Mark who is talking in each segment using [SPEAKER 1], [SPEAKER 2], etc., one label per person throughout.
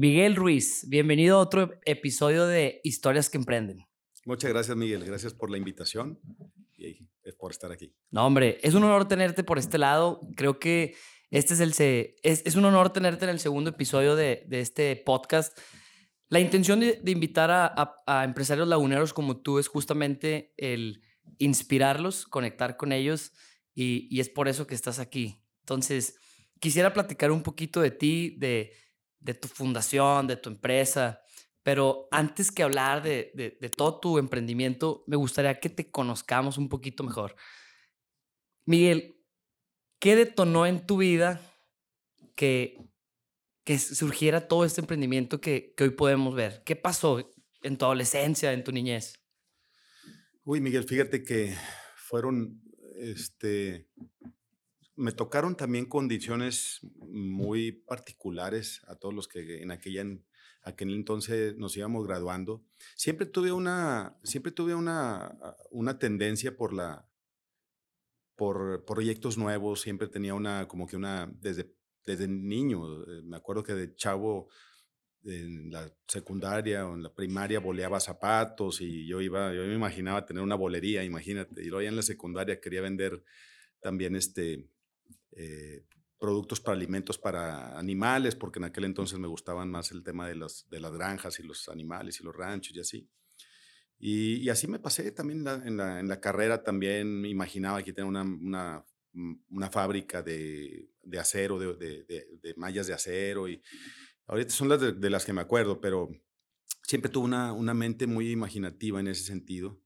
[SPEAKER 1] Miguel Ruiz, bienvenido a otro episodio de Historias que Emprenden.
[SPEAKER 2] Muchas gracias, Miguel. Gracias por la invitación y por estar aquí.
[SPEAKER 1] No, hombre, es un honor tenerte por este lado. Creo que este es el es, es un honor tenerte en el segundo episodio de, de este podcast. La intención de, de invitar a, a, empresarios laguneros como tú es justamente el inspirarlos, conectar con ellos y, y es por eso que estás aquí. Entonces, quisiera platicar un poquito de ti, de de tu fundación, de tu empresa. Pero antes que hablar de, de, todo tu emprendimiento, me gustaría que te conozcamos un poquito mejor. Miguel, ¿qué detonó en tu vida que, que surgiera todo este emprendimiento que, que hoy podemos ver? ¿Qué pasó en tu adolescencia, en tu niñez?
[SPEAKER 2] Uy, Miguel, fíjate que fueron este, me tocaron también condiciones muy particulares a todos los que en aquella aquel entonces nos íbamos graduando. Siempre tuve una, siempre tuve una, una tendencia por la por proyectos nuevos, siempre tenía una como que una desde desde niño, eh, me acuerdo que de chavo en la secundaria o en la primaria boleaba zapatos y yo iba, yo me imaginaba tener una bolería, imagínate, y luego ya en la secundaria quería vender también este eh, productos para alimentos para animales, porque en aquel entonces me gustaban más el tema de, los, de las granjas y los animales y los ranchos y así. Y, así me pasé también en la, en la, carrera, también me imaginaba que tenía una, una, mm, una fábrica de, de acero, de, de, de, mallas de acero, y ahorita son las de, las que me acuerdo, pero siempre tuve una, una mente muy imaginativa en ese sentido.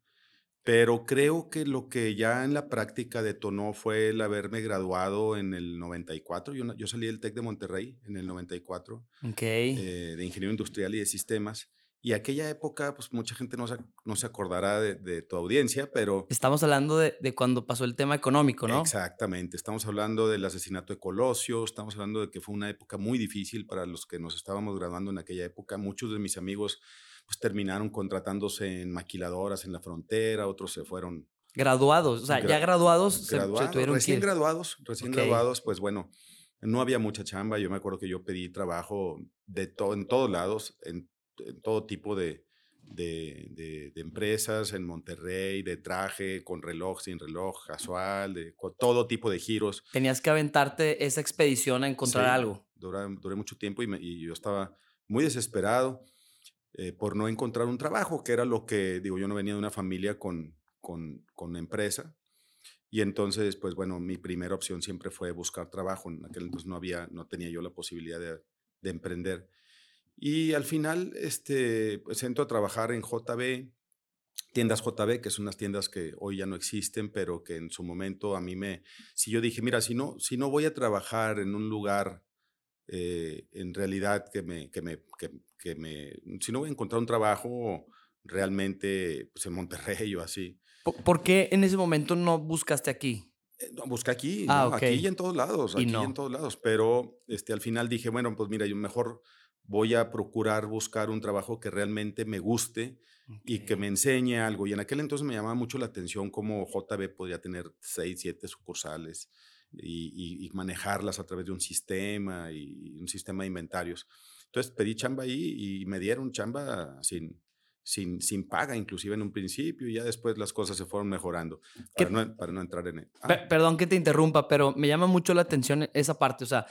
[SPEAKER 2] Pero creo que lo que ya en la práctica detonó fue el haberme graduado en el 94. Yo, yo salí del TEC de Monterrey en el 94,
[SPEAKER 1] okay.
[SPEAKER 2] Eh, de ingeniero industrial y de sistemas. Y aquella época, pues mucha gente no se, no se acordará de, tu audiencia, pero...
[SPEAKER 1] Estamos hablando de, de, cuando pasó el tema económico, ¿no?
[SPEAKER 2] Exactamente. Estamos hablando del asesinato de Colosio, estamos hablando de que fue una época muy difícil para los que nos estábamos graduando en aquella época. Muchos de mis amigos pues terminaron contratándose en maquiladoras en la frontera, otros se fueron.
[SPEAKER 1] Graduados, o sea, ya graduados,
[SPEAKER 2] graduados se, recién graduados, recién graduados, pues bueno, no había mucha chamba. Yo me acuerdo que yo pedí trabajo de todo, en todos lados, en, todo tipo de, de, de, empresas, en Monterrey, de traje, con reloj, sin reloj, casual, de con todo tipo de giros.
[SPEAKER 1] Tenías que aventarte esa expedición a encontrar algo.
[SPEAKER 2] Duré, duré, mucho tiempo y, y yo estaba muy desesperado. Eh, por no encontrar un trabajo, que era lo que, digo, yo no venía de una familia con, con, con empresa. Y entonces, pues bueno, mi primera opción siempre fue buscar trabajo. En aquel entonces no había, no tenía yo la posibilidad de, de emprender. Y al final, este, pues entro a trabajar en JB, tiendas JB, que son unas tiendas que hoy ya no existen, pero que en su momento a mí me, si yo dije, mira, si no, si no voy a trabajar en un lugar eh, en realidad que me, que me, que, me, si no voy a encontrar un trabajo realmente pues en Monterrey o así.
[SPEAKER 1] ¿Por, qué en ese momento no buscaste aquí?
[SPEAKER 2] Eh, no, busqué aquí, ah, aquí y en todos lados, aquí y en todos lados, pero este, al final dije, bueno, pues mira, yo mejor voy a procurar buscar un trabajo que realmente me guste y que me enseñe algo. Y en aquel entonces me llamaba mucho la atención cómo JB podría tener seis, siete sucursales y, manejarlas a través de un sistema y un sistema de inventarios. Entonces pedí chamba ahí y me dieron chamba sin, sin, sin paga, inclusive en un principio, y ya después las cosas se fueron mejorando para, no, para no, entrar en...
[SPEAKER 1] Ah. Perdón que te interrumpa, pero me llama mucho la atención esa parte. O sea,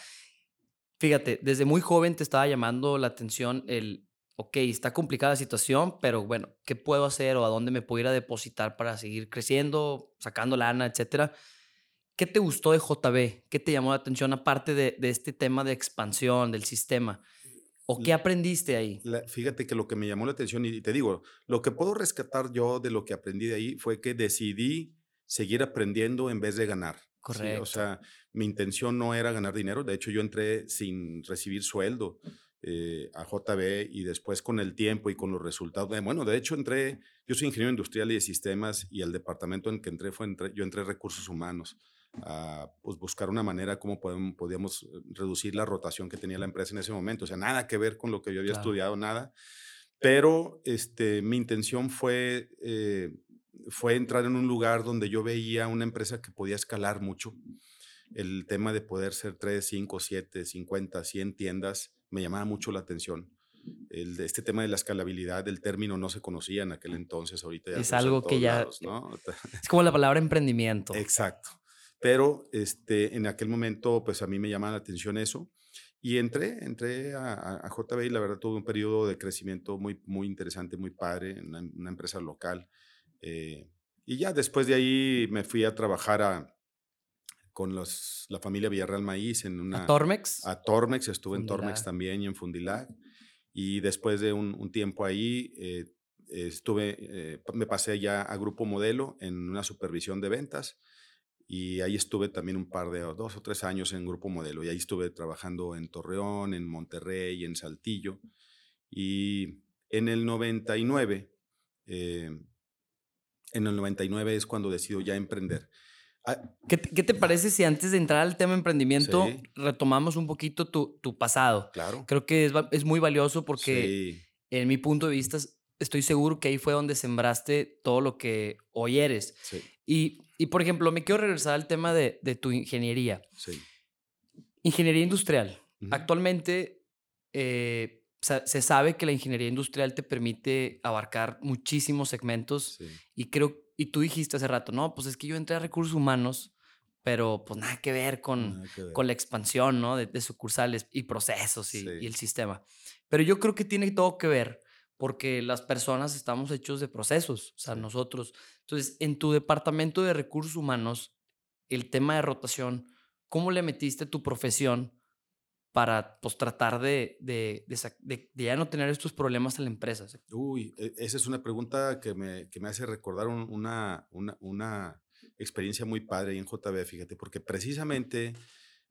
[SPEAKER 1] fíjate, desde muy joven te estaba llamando la atención el, ok, está complicada la situación, pero bueno, ¿qué puedo hacer o a dónde me puedo ir a depositar para seguir creciendo, sacando lana, etcétera? ¿Qué te gustó de JB? ¿Qué te llamó la atención aparte de, este tema de expansión del sistema? ¿O qué aprendiste ahí?
[SPEAKER 2] fíjate que lo que me llamó la atención, y te digo, lo que puedo rescatar yo de lo que aprendí de ahí fue que decidí seguir aprendiendo en vez de ganar.
[SPEAKER 1] Correcto.
[SPEAKER 2] O sea, mi intención no era ganar dinero. De hecho, yo entré sin recibir sueldo eh, a JB y después con el tiempo y con los resultados. bueno, de hecho, entré, yo soy ingeniero industrial y de sistemas y el departamento en que entré fue, yo entré recursos humanos a pues, buscar una manera como podemos, podíamos eh, reducir la rotación que tenía la empresa en ese momento. O sea, nada que ver con lo que yo había estudiado, nada. Pero este, mi intención fue, eh, fue entrar en un lugar donde yo veía una empresa que podía escalar mucho. El tema de poder ser 3, 5, 7, 50, 100 tiendas me llamaba mucho la atención. el, este tema de la escalabilidad del término no se conocía en aquel entonces, ahorita ya
[SPEAKER 1] es algo que ya ¿no? es como la palabra emprendimiento.
[SPEAKER 2] Exacto. Pero este, en aquel momento, pues a mí me llamaba la atención eso. Y entré, entré a, a, JB y la verdad tuve un periodo de crecimiento muy, muy interesante, muy padre, en una, empresa local. Eh, y ya después de ahí me fui a trabajar a, con los, la familia Villarreal Maíz en una...
[SPEAKER 1] ¿A Tormex?
[SPEAKER 2] A Tormex, estuve en Tormex también y en Fundilac. Y después de un, tiempo ahí, eh, estuve, eh, me pasé ya a Grupo Modelo en una supervisión de ventas y ahí estuve también un par de, dos o tres años en Grupo Modelo y ahí estuve trabajando en Torreón, en Monterrey, en Saltillo. Y en el 99, eh, en el 99 es cuando decido ya emprender.
[SPEAKER 1] Ah, ¿Qué, te parece si antes de entrar al tema emprendimiento retomamos un poquito tu, tu, pasado?
[SPEAKER 2] Claro.
[SPEAKER 1] Creo que es, es muy valioso porque en mi punto de vista estoy seguro que ahí fue donde sembraste todo lo que hoy eres.
[SPEAKER 2] Sí.
[SPEAKER 1] Y, y, por ejemplo, me quiero regresar al tema de, de tu ingeniería.
[SPEAKER 2] Sí.
[SPEAKER 1] Ingeniería industrial. Actualmente eh, se sabe que la ingeniería industrial te permite abarcar muchísimos segmentos y creo y tú dijiste hace rato, no, pues es que yo entré a recursos humanos, pero pues nada que ver con, con la expansión, ¿no? De, sucursales y procesos y, y, el sistema. Pero yo creo que tiene todo que ver porque las personas estamos hechos de procesos, o sea, nosotros. Entonces, en tu departamento de recursos humanos, el tema de rotación, ¿cómo le metiste tu profesión para pues, tratar de, de, de, ya no tener estos problemas en la empresa?
[SPEAKER 2] Uy, e, esa es una pregunta que me, que me hace recordar una, una, una, experiencia muy padre en JB, fíjate, porque precisamente,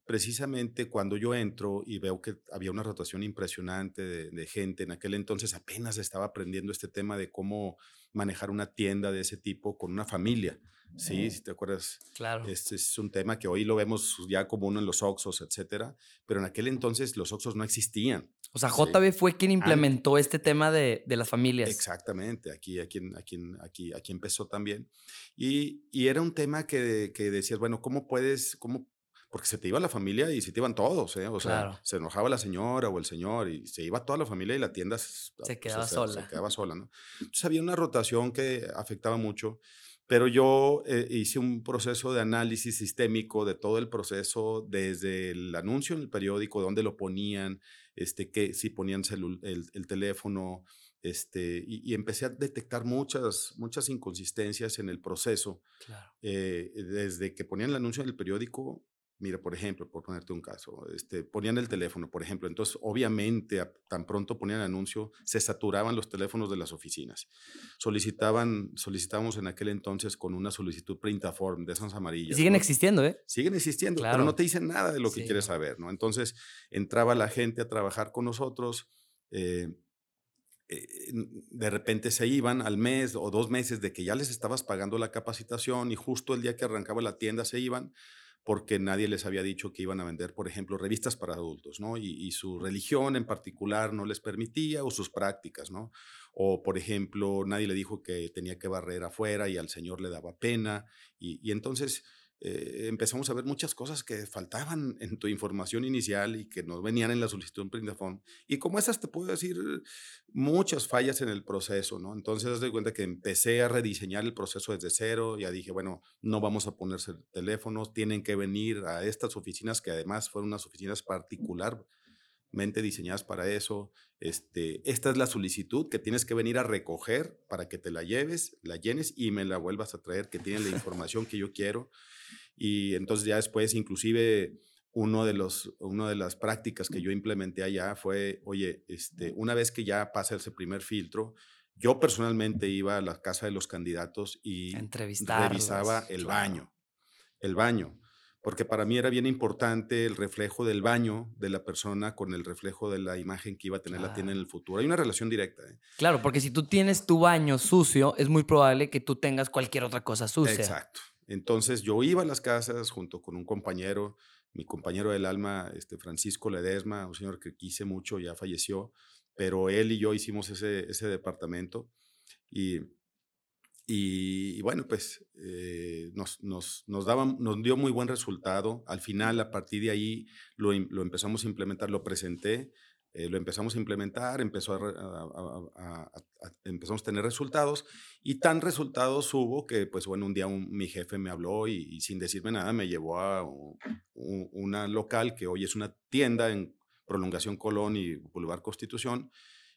[SPEAKER 2] precisamente cuando yo entro y veo que había una rotación impresionante de, de gente, en aquel entonces apenas estaba aprendiendo este tema de cómo manejar una tienda de ese tipo con una familia. Sí, si te acuerdas.
[SPEAKER 1] Claro.
[SPEAKER 2] Este es un tema que hoy lo vemos ya como uno en los Oxos, etcétera, pero en aquel entonces los Oxos no existían.
[SPEAKER 1] O sea, JB fue quien implementó este tema de, de, las familias.
[SPEAKER 2] Exactamente, aquí, aquí, aquí, aquí, aquí empezó también. Y, y era un tema que, que, decías, bueno, ¿cómo puedes, cómo, porque se te iba la familia y se te iban todos, ¿eh? O sea, se enojaba la señora o el señor y se iba toda la familia y la tienda
[SPEAKER 1] se quedaba sola.
[SPEAKER 2] Se quedaba sola, ¿no? Entonces había una rotación que afectaba mucho. Pero yo eh, hice un proceso de análisis sistémico de todo el proceso, desde el anuncio en el periódico, dónde lo ponían, este, que, si ponían el, el, teléfono, este, y, empecé a detectar muchas, muchas inconsistencias en el proceso.
[SPEAKER 1] Claro.
[SPEAKER 2] Eh, desde que ponían el anuncio en el periódico, Mira, por ejemplo, por ponerte un caso, este, ponían el teléfono, por ejemplo, entonces obviamente tan pronto ponían el anuncio, se saturaban los teléfonos de las oficinas. Solicitaban, solicitábamos en aquel entonces con una solicitud printaform de esas amarillas.
[SPEAKER 1] siguen existiendo, ¿eh?
[SPEAKER 2] Siguen existiendo, pero no te dicen nada de lo que quieres saber, ¿no? Entonces entraba la gente a trabajar con nosotros. Eh, eh, de repente se iban al mes o dos meses de que ya les estabas pagando la capacitación y justo el día que arrancaba la tienda se iban porque nadie les había dicho que iban a vender, por ejemplo, revistas para adultos, ¿no? Y, su religión en particular no les permitía, o sus prácticas, ¿no? O, por ejemplo, nadie le dijo que tenía que barrer afuera y al Señor le daba pena. y entonces eh, empezamos a ver muchas cosas que faltaban en tu información inicial y que no venían en la solicitud en Printafón. Y como esas te puedo decir muchas fallas en el proceso, ¿no? Entonces, haz de cuenta que empecé a rediseñar el proceso desde cero. Ya dije, bueno, no vamos a ponerse teléfonos, tienen que venir a estas oficinas que además fueron unas oficinas particularmente diseñadas para eso. Este, esta es la solicitud que tienes que venir a recoger para que te la lleves, la llenes y me la vuelvas a traer, que tiene la información que yo quiero. Y entonces ya después, inclusive, uno de, los, una de las prácticas que yo implementé allá fue, oye, este, una vez que ya pasa ese primer filtro, yo personalmente iba a la casa de los candidatos y revisaba el baño, el baño, porque para mí era bien importante el reflejo del baño de la persona con el reflejo de la imagen que iba a tener la tienda en el futuro. Hay una relación directa. ¿eh?
[SPEAKER 1] Claro, porque si tú tienes tu baño sucio, es muy probable que tú tengas cualquier otra cosa sucia.
[SPEAKER 2] Exacto. Entonces yo iba a las casas junto con un compañero, mi compañero del alma, este Francisco Ledesma, un señor que quise mucho, ya falleció, pero él y yo hicimos ese, ese departamento y, y, bueno, pues eh, nos, nos, nos, nos dio muy buen resultado. Al final, a partir de ahí, lo, lo empezamos a implementar, lo presenté eh, lo empezamos a implementar, empezó a, empezamos a tener resultados y tan resultados hubo que, pues bueno, un día mi jefe me habló y, sin decirme nada me llevó a una local que hoy es una tienda en Prolongación Colón y Boulevard Constitución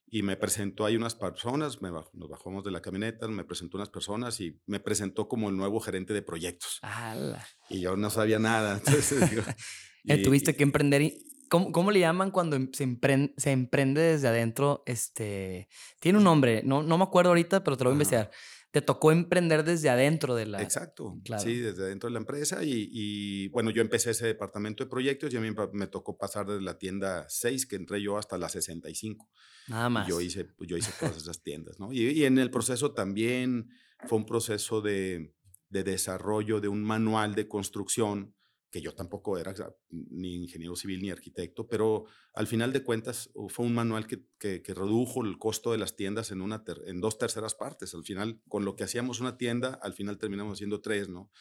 [SPEAKER 2] y me presentó ahí unas personas, nos bajamos de la camioneta, me presentó unas personas y me presentó como el nuevo gerente de proyectos. Y yo no sabía nada. Entonces,
[SPEAKER 1] eh, Tuviste que emprender y, ¿Cómo, le llaman cuando em, se emprende, se emprende desde adentro? Este, tiene un nombre, no, no me acuerdo ahorita, pero te lo voy a investigar. Te tocó emprender desde adentro de la...
[SPEAKER 2] Exacto, sí, desde adentro de la empresa. Y, bueno, yo empecé ese departamento de proyectos y a mí me tocó pasar desde la tienda 6, que entré yo, hasta la 65.
[SPEAKER 1] Nada más.
[SPEAKER 2] Y yo hice, pues, yo hice todas esas tiendas, ¿no? Y, y, en el proceso también fue un proceso de, de desarrollo de un manual de construcción que yo tampoco era ni ingeniero civil ni arquitecto, pero al final de cuentas fue un manual que, que, redujo el costo de las tiendas en, una en dos terceras partes. Al final, con lo que hacíamos una tienda, al final terminamos haciendo tres, ¿no?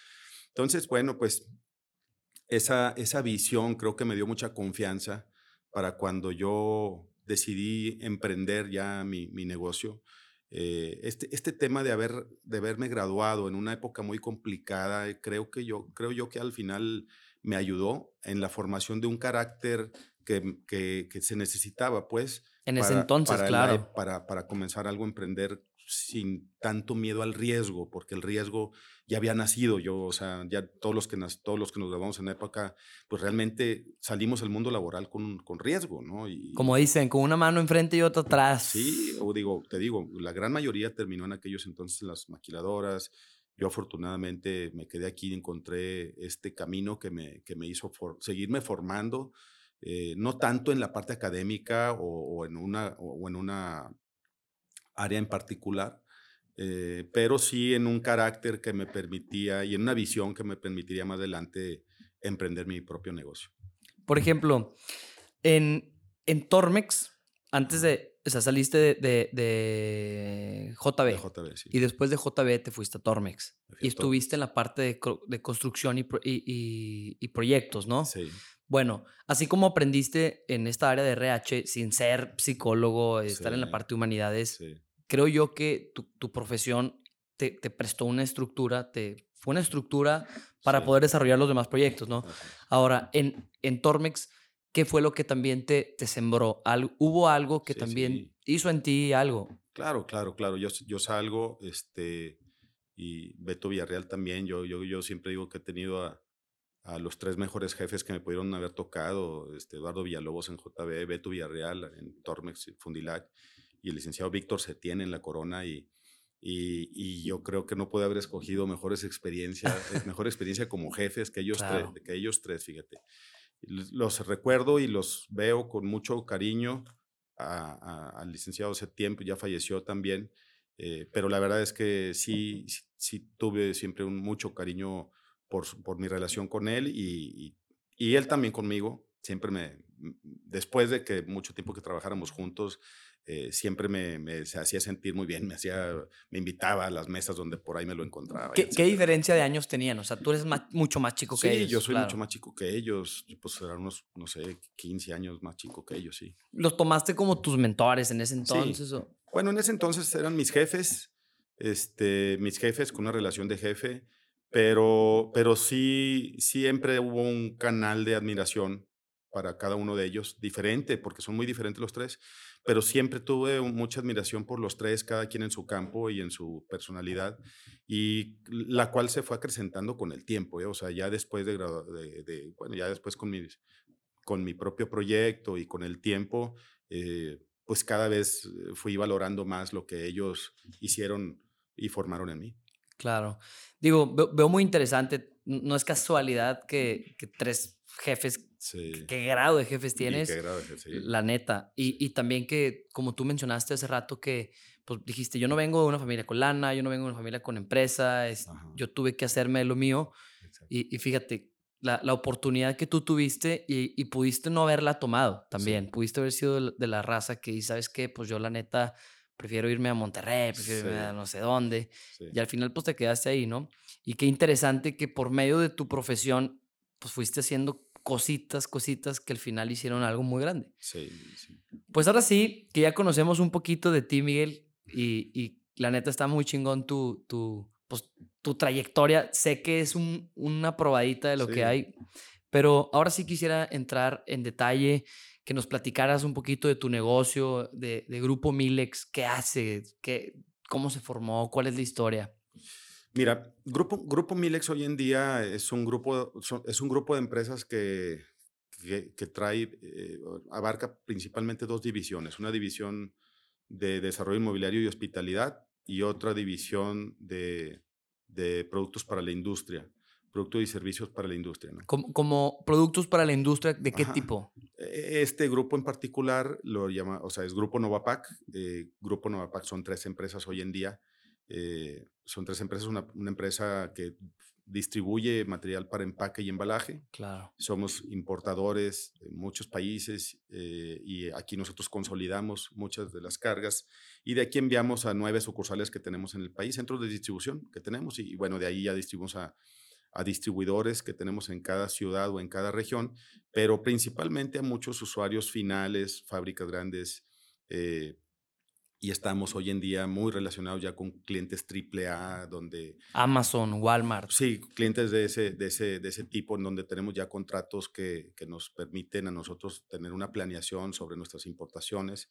[SPEAKER 2] Entonces, bueno, pues esa, esa visión creo que me dio mucha confianza para cuando yo decidí emprender ya mi, mi negocio. Eh, este, este tema de, haber, de haberme graduado en una época muy complicada, creo, que yo, creo yo que al final me ayudó en la formación de un carácter que, que, se necesitaba, pues.
[SPEAKER 1] En ese entonces, claro.
[SPEAKER 2] para, para comenzar algo, emprender sin tanto miedo al riesgo, porque el riesgo ya había nacido. Yo, o sea, ya todos los que, nos, todos los que nos grabamos en la época, pues realmente salimos al mundo laboral con, con riesgo, ¿no? Y,
[SPEAKER 1] Como dicen, con una mano enfrente y otra atrás.
[SPEAKER 2] Sí, o digo, te digo, la gran mayoría terminó en aquellos entonces en las maquiladoras. Yo afortunadamente me quedé aquí y encontré este camino que me, que me hizo seguirme formando, eh, no tanto en la parte académica o, en una, o en una área en particular, eh, pero sí en un carácter que me permitía y en una visión que me permitiría más adelante emprender mi propio negocio.
[SPEAKER 1] Por ejemplo, en, en Tormex, antes de, o sea, saliste de, de, JB.
[SPEAKER 2] JB sí.
[SPEAKER 1] Y después de JB te fuiste a Tormex. Y estuviste en la parte de, de construcción y, y, y, proyectos, ¿no?
[SPEAKER 2] Sí.
[SPEAKER 1] Bueno, así como aprendiste en esta área de RH sin ser psicólogo, estar en la parte de humanidades, creo yo que tu, profesión te, prestó una estructura, te, fue una estructura para poder desarrollar los demás proyectos, ¿no? Ahora, en, en Tormex, ¿qué fue lo que también te, te sembró? ¿Hubo algo que también hizo en ti algo?
[SPEAKER 2] Claro, claro, claro. Yo, yo salgo, este, y Beto Villarreal también. Yo, yo, yo siempre digo que he tenido a, a los tres mejores jefes que me pudieron haber tocado, este, Eduardo Villalobos en JB, Beto Villarreal en Tormex, Fundilac, y el licenciado Víctor Setién en La Corona, y, y, yo creo que no puede haber escogido mejores experiencias, eh, mejor experiencia como jefes que ellos, tres, que ellos tres, fíjate. Los recuerdo y los veo con mucho cariño al licenciado Setién, pues ya falleció también, eh, pero la verdad es que sí, sí, tuve siempre un mucho cariño por, por mi relación con él y, y, él también conmigo. Siempre me, después de que mucho tiempo que trabajáramos juntos, eh, siempre me, me, se hacía sentir muy bien, me hacía, me invitaba a las mesas donde por ahí me lo encontraba.
[SPEAKER 1] ¿Qué, ¿qué diferencia de años tenían? O sea, tú eres mucho más chico que ellos.
[SPEAKER 2] Sí, yo soy mucho más chico que ellos, pues eran unos, no sé, 15 años más chico que ellos, sí.
[SPEAKER 1] ¿Los tomaste como tus mentores en ese entonces? O?
[SPEAKER 2] Bueno, en ese entonces eran mis jefes, este, mis jefes con una relación de jefe. Pero, pero sí, siempre hubo un canal de admiración para cada uno de ellos, diferente, porque son muy diferentes los tres, pero siempre tuve mucha admiración por los tres, cada quien en su campo y en su personalidad, y la cual se fue acrecentando con el tiempo, ¿eh? o sea, ya después de, de, bueno, ya después con mi, con mi propio proyecto y con el tiempo, eh, pues cada vez fui valorando más lo que ellos hicieron y formaron en mí.
[SPEAKER 1] Claro. Digo, veo, muy interesante. No es casualidad que, que tres jefes, qué grado de jefes tienes,
[SPEAKER 2] qué grado de jefes,
[SPEAKER 1] la neta. Y, y, también que, como tú mencionaste hace rato, que pues, dijiste, yo no vengo de una familia con lana, yo no vengo de una familia con empresa, es, yo tuve que hacerme lo mío. Y, y, fíjate, la, la, oportunidad que tú tuviste y, y, pudiste no haberla tomado también, pudiste haber sido de, la raza que, ¿sabes qué? Pues yo la neta prefiero irme a Monterrey, prefiero irme a no sé dónde. Y al final pues te quedaste ahí, ¿no? Y qué interesante que por medio de tu profesión pues fuiste haciendo cositas, cositas que al final hicieron algo muy grande.
[SPEAKER 2] Sí, sí.
[SPEAKER 1] Pues ahora sí, que ya conocemos un poquito de ti, Miguel, y, y la neta está muy chingón tu, tu, pues, tu trayectoria. Sé que es un, una probadita de lo que
[SPEAKER 2] Sí.
[SPEAKER 1] hay, pero ahora sí quisiera entrar en detalle, que nos platicaras un poquito de tu negocio, de, de Grupo Milex, qué hace, qué, cómo se formó, cuál es la historia.
[SPEAKER 2] Mira, Grupo, grupo Milex hoy en día es un grupo, es un grupo de empresas que, que, que trae, eh, abarca principalmente dos divisiones. Una división de desarrollo inmobiliario y hospitalidad y otra división de, de productos para la industria, productos y servicios para la industria. ¿no?
[SPEAKER 1] Como, como productos para la industria, ¿de qué
[SPEAKER 2] Ajá.
[SPEAKER 1] tipo?
[SPEAKER 2] E- Este grupo en particular lo llama, o sea, es Grupo Novapac. eh, grupo Novapac son tres empresas hoy en día. eh, son tres empresas, una, una empresa que distribuye material para empaque y embalaje.
[SPEAKER 1] Claro.
[SPEAKER 2] Somos importadores de muchos países eh, y aquí nosotros consolidamos muchas de las cargas y de aquí enviamos a nueve sucursales que tenemos en el país, centros de distribución que tenemos y, y bueno, de ahí ya distribuimos a, a distribuidores que tenemos en cada ciudad o en cada región, pero principalmente a muchos usuarios finales, fábricas grandes. eh, y estamos hoy en día muy relacionados ya con clientes AAA, donde
[SPEAKER 1] Amazon, Walmart.
[SPEAKER 2] Sí, clientes de ese, de ese, de ese tipo, en donde tenemos ya contratos que, que nos permiten a nosotros tener una planeación sobre nuestras importaciones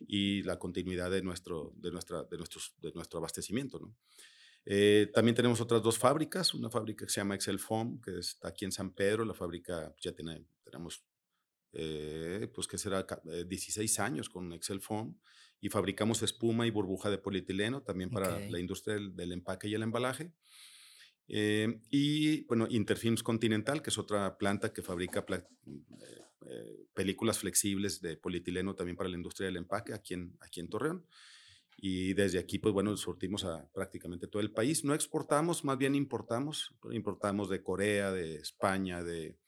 [SPEAKER 2] y la continuidad de nuestro, de nuestra, de nuestros, de nuestro abastecimiento. ¿no? Eh, también tenemos otras dos fábricas, una fábrica que se llama Excel Foam, que está aquí en San Pedro, la fábrica ya tiene, tenemos, eh, pues que será ca- eh, 16 años con Excel Foam y fabricamos espuma y burbuja de polietileno también para
[SPEAKER 1] Ok.
[SPEAKER 2] la industria del, del empaque y el embalaje. Eh, y bueno, Interfilms Continental, que es otra planta que fabrica pla- eh, eh, películas flexibles de polietileno también para la industria del empaque aquí en, aquí en Torreón. Y desde aquí, pues bueno, surtimos a prácticamente todo el país. No exportamos, más bien importamos. Importamos de Corea, de España, de,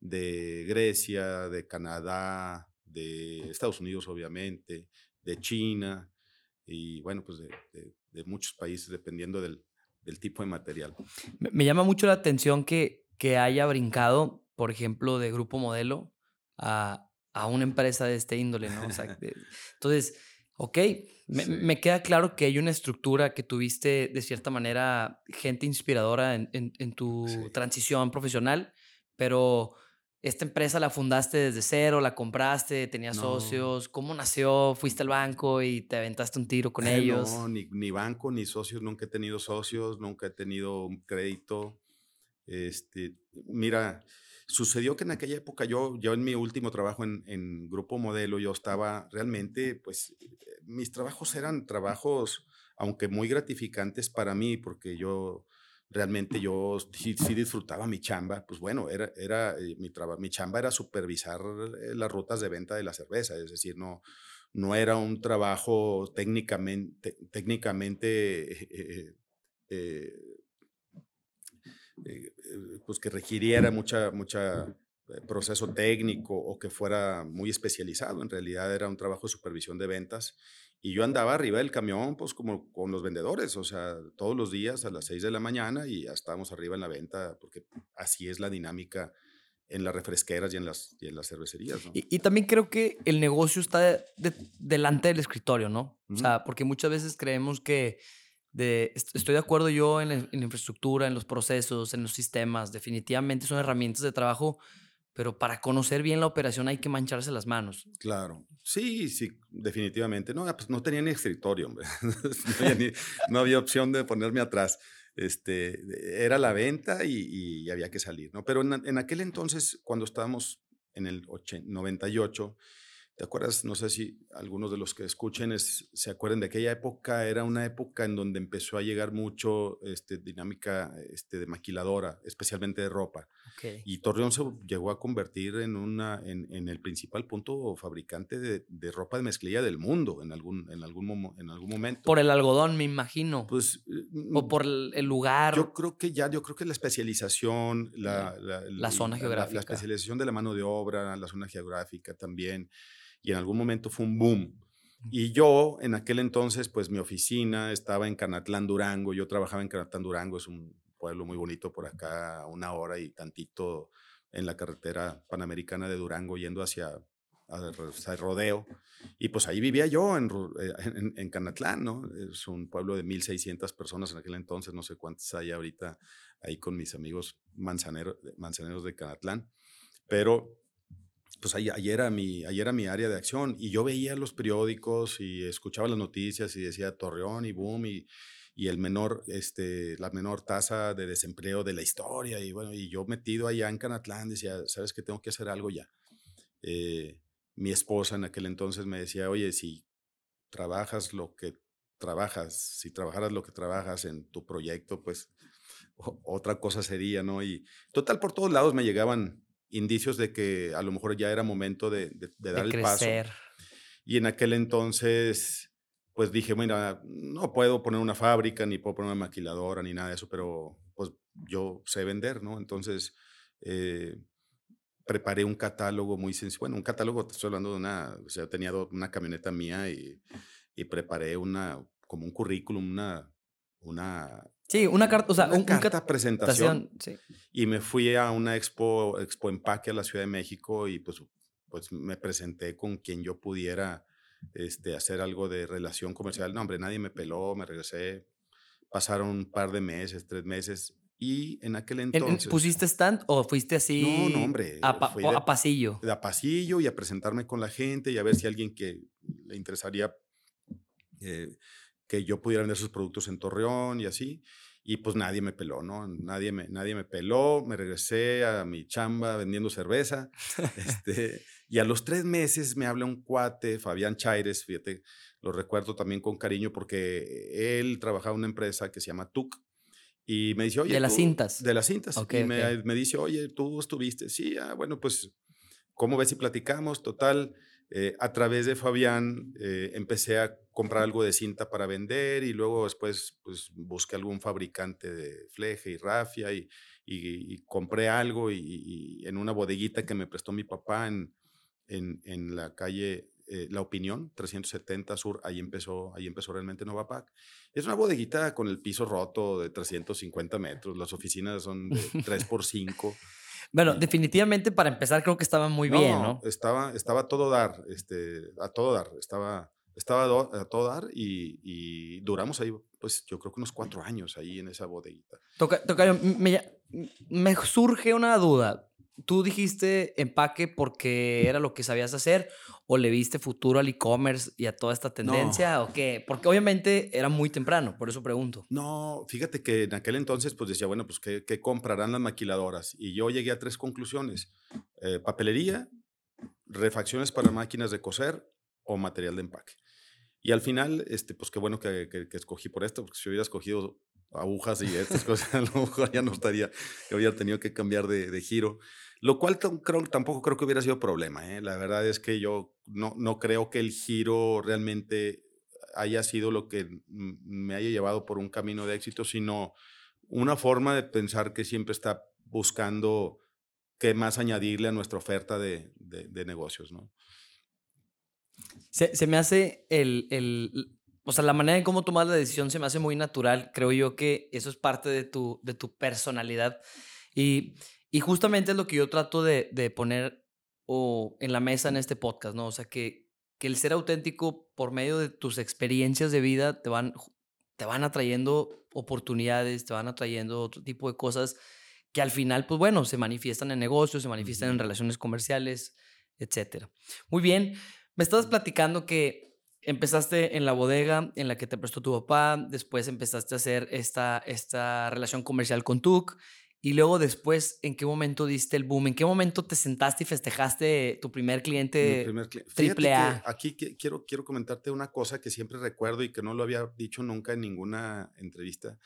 [SPEAKER 2] de Grecia, de Canadá, de Estados Unidos, obviamente, de China y bueno, pues de, de- de muchos países, dependiendo del, del tipo de material.
[SPEAKER 1] Me, llama mucho la atención que, que haya brincado, por ejemplo, de Grupo Modelo a, a una empresa de este índole, ¿no? O sea, de- entonces, ok, me,
[SPEAKER 2] Sí.
[SPEAKER 1] me queda claro que hay una estructura que tuviste de cierta manera gente inspiradora en, en- en tu
[SPEAKER 2] Sí.
[SPEAKER 1] transición profesional, pero esta empresa la fundaste desde cero, la compraste, tenías
[SPEAKER 2] No.
[SPEAKER 1] socios, ¿cómo nació? ¿Fuiste al banco y te aventaste un tiro con
[SPEAKER 2] Eh,
[SPEAKER 1] ellos?
[SPEAKER 2] No, ni, ni banco, ni socios, nunca he tenido socios, nunca he tenido un crédito. Este, mira, sucedió que en aquella época yo, yo en mi último trabajo en, en Grupo Modelo, yo estaba realmente, pues, mis trabajos eran trabajos, aunque muy gratificantes para mí, porque yo realmente yo sí, sí disfrutaba mi chamba, pues bueno, era, era eh, mi, traba- mi chamba era supervisar eh, las rutas de venta de la cerveza, es decir, no, no era un trabajo técnicamente, técnicamente eh, eh, pues que requiriera mucha, mucha proceso técnico o que fuera muy especializado. En realidad era un trabajo de supervisión de ventas y yo andaba arriba del camión, pues como con los vendedores, o sea, todos los días a las 6 de la mañana y ya estábamos arriba en la venta, porque así es la dinámica en las refresqueras y en las, y en las cervecerías. ¿no?
[SPEAKER 1] Y, y también creo que el negocio está de- de- delante del escritorio, ¿no? O sea, porque muchas veces creemos que de, est- estoy de acuerdo yo en la, en la infraestructura, en los procesos, en los sistemas, definitivamente son herramientas de trabajo, pero para conocer bien la operación hay que mancharse las manos.
[SPEAKER 2] Claro. Sí, sí, definitivamente. No, pues no tenía ni escritorio, hombre. no, había opción de ponerme atrás. Este, era la venta y, y había que salir, ¿no? Pero en, en aquel entonces, cuando estábamos en el 80 98, ¿te acuerdas? No sé si algunos de los que escuchen es- se acuerdan de aquella época. Era una época en donde empezó a llegar mucho este, dinámica este, de maquiladora, especialmente de ropa.
[SPEAKER 1] Ok.
[SPEAKER 2] Y Torreón se llegó a convertir en, una, en, en el principal punto fabricante de, de ropa de mezclilla del mundo en algún, en algún, momo- en algún momento.
[SPEAKER 1] Por el algodón, me imagino.
[SPEAKER 2] pues, eh,
[SPEAKER 1] o
[SPEAKER 2] mm,
[SPEAKER 1] por el, lugar.
[SPEAKER 2] yo creo que ya, yo creo que la especialización, la, la,
[SPEAKER 1] La zona
[SPEAKER 2] la-
[SPEAKER 1] geográfica.
[SPEAKER 2] La, especialización de la mano de obra, la zona geográfica también, y en algún momento fue un boom. Y yo, en aquel entonces, pues mi oficina estaba en Canatlán, Durango. Yo trabajaba en Canatlán, Durango, es un pueblo muy bonito por acá, a una hora y tantito en la carretera panamericana de Durango, yendo hacia, a, rodeo. Y pues ahí vivía yo en, eh, en, en, Canatlán, ¿no? Es un pueblo de 1.600 personas en aquel entonces, no sé cuántas hay ahorita ahí con mis amigos manzaneros, manzaneros de Canatlán. Pero pues ahí, ahí, era mi, ahí era mi área de acción y yo veía los periódicos y escuchaba las noticias y decía Torreón y boom y, y el menor, este, la menor tasa de desempleo de la historia y bueno, y yo metido allá en Canatlán decía, sabes que tengo que hacer algo ya. Eh, mi esposa en aquel entonces me decía, oye, si trabajas lo que trabajas, si trabajaras lo que trabajas en tu proyecto, pues otra cosa sería, ¿no? Y total, por todos lados me llegaban indicios de que a lo mejor ya era momento de, dar el paso. Y en aquel entonces, pues dije, mira, no puedo poner una fábrica, ni puedo poner una maquiladora, ni nada de eso, pero pues yo sé vender, ¿no? Entonces, eh, preparé un catálogo muy sencillo. Bueno, un catálogo, te estoy hablando de una, o sea, tenía una camioneta mía y, y preparé una, como un currículum, una, una
[SPEAKER 1] Sí, una carta, o sea,
[SPEAKER 2] una carta presentación. Sí. Y me fui a una expo, expo empaque a la Ciudad de México y pues, pues me presenté con quien yo pudiera este, hacer algo de relación comercial. No, hombre, nadie me peló, me regresé. Pasaron un par de meses, tres meses. Y en aquel entonces.
[SPEAKER 1] ¿Pusiste stand o fuiste así?
[SPEAKER 2] No, no, hombre.
[SPEAKER 1] A, a pasillo.
[SPEAKER 2] A pasillo y a presentarme con la gente y a ver si alguien que le interesaría eh, que yo pudiera vender sus productos en Torreón y así. Y pues nadie me peló, ¿no? Nadie me, nadie me peló. Me regresé a mi chamba vendiendo cerveza. este, y a los tres meses me habla un cuate, Fabián Chaires, fíjate, lo recuerdo también con cariño porque él trabajaba en una empresa que se llama TUC y me dice, oye.
[SPEAKER 1] De las cintas.
[SPEAKER 2] De las cintas. y me, dice, oye, tú estuviste. Sí, ah, bueno, pues, ¿cómo ves si platicamos? Total, eh, a través de Fabián eh, empecé a comprar algo de cinta para vender y luego después pues, busqué algún fabricante de fleje y rafia y, y, compré algo y, en una bodeguita que me prestó mi papá en, en, en la calle eh, La Opinión, 370 Sur, ahí empezó, ahí empezó realmente Novapac. Es una bodeguita con el piso roto de 350 metros, las oficinas son de 3 por 5
[SPEAKER 1] Bueno, definitivamente para empezar creo que estaba muy bien, ¿no?
[SPEAKER 2] Estaba, estaba a todo dar, este, a todo dar, estaba, estaba a todo dar y, duramos ahí, pues yo creo que unos cuatro años ahí en esa bodeguita.
[SPEAKER 1] Toca, me, me surge una duda. ¿Tú dijiste empaque porque era lo que sabías hacer o le viste futuro al e-commerce y a toda esta tendencia o qué? Porque obviamente era muy temprano, por eso pregunto.
[SPEAKER 2] No, fíjate que en aquel entonces pues decía, bueno, pues ¿qué, comprarán las maquiladoras? Y yo llegué a tres conclusiones. Eh, papelería, refacciones para máquinas de coser o material de empaque. Y al final, este, pues qué bueno que, que, que escogí por esto, porque si hubiera escogido agujas y estas cosas, a lo mejor ya no estaría, yo hubiera tenido que cambiar de, de giro. Lo cual tampoco creo que hubiera sido problema. ¿eh? La verdad es que yo no, no creo que el giro realmente haya sido lo que me haya llevado por un camino de éxito, sino una forma de pensar que siempre está buscando qué más añadirle a nuestra oferta de, de, negocios. ¿no?
[SPEAKER 1] Se, se me hace el, el, o sea, la manera en cómo tomas la decisión se me hace muy natural. Creo yo que eso es parte de tu, de tu personalidad. Y y justamente es lo que yo trato de, de poner o en la mesa en este podcast, ¿no? O sea, que, que el ser auténtico por medio de tus experiencias de vida te van, te van atrayendo oportunidades, te van atrayendo otro tipo de cosas que al final, pues bueno, se manifiestan en negocios, se manifiestan en relaciones comerciales, etc. Muy bien, me estabas platicando que empezaste en la bodega en la que te prestó tu papá, después empezaste a hacer esta, esta relación comercial con TUC y luego después, ¿en qué momento diste el boom? ¿En qué momento te sentaste y festejaste tu primer cliente triple A?
[SPEAKER 2] Aquí quiero, quiero comentarte una cosa que siempre recuerdo y que no lo había dicho nunca en ninguna entrevista,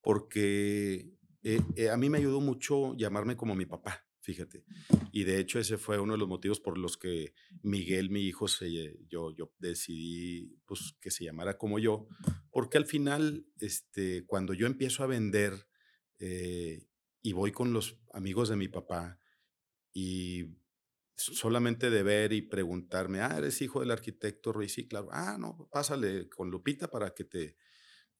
[SPEAKER 2] porque eh, eh, a mí me ayudó mucho llamarme como mi papá, fíjate. Y de hecho ese fue uno de los motivos por los que Miguel, mi hijo, se, yo, yo decidí pues, que se llamara como yo, porque al final, este, cuando yo empiezo a vender... Eh, y voy con los amigos de mi papá y solamente de ver y preguntarme, ah, eres hijo del arquitecto Ruiz, sí, claro, ah, no, pásale con Lupita para que te,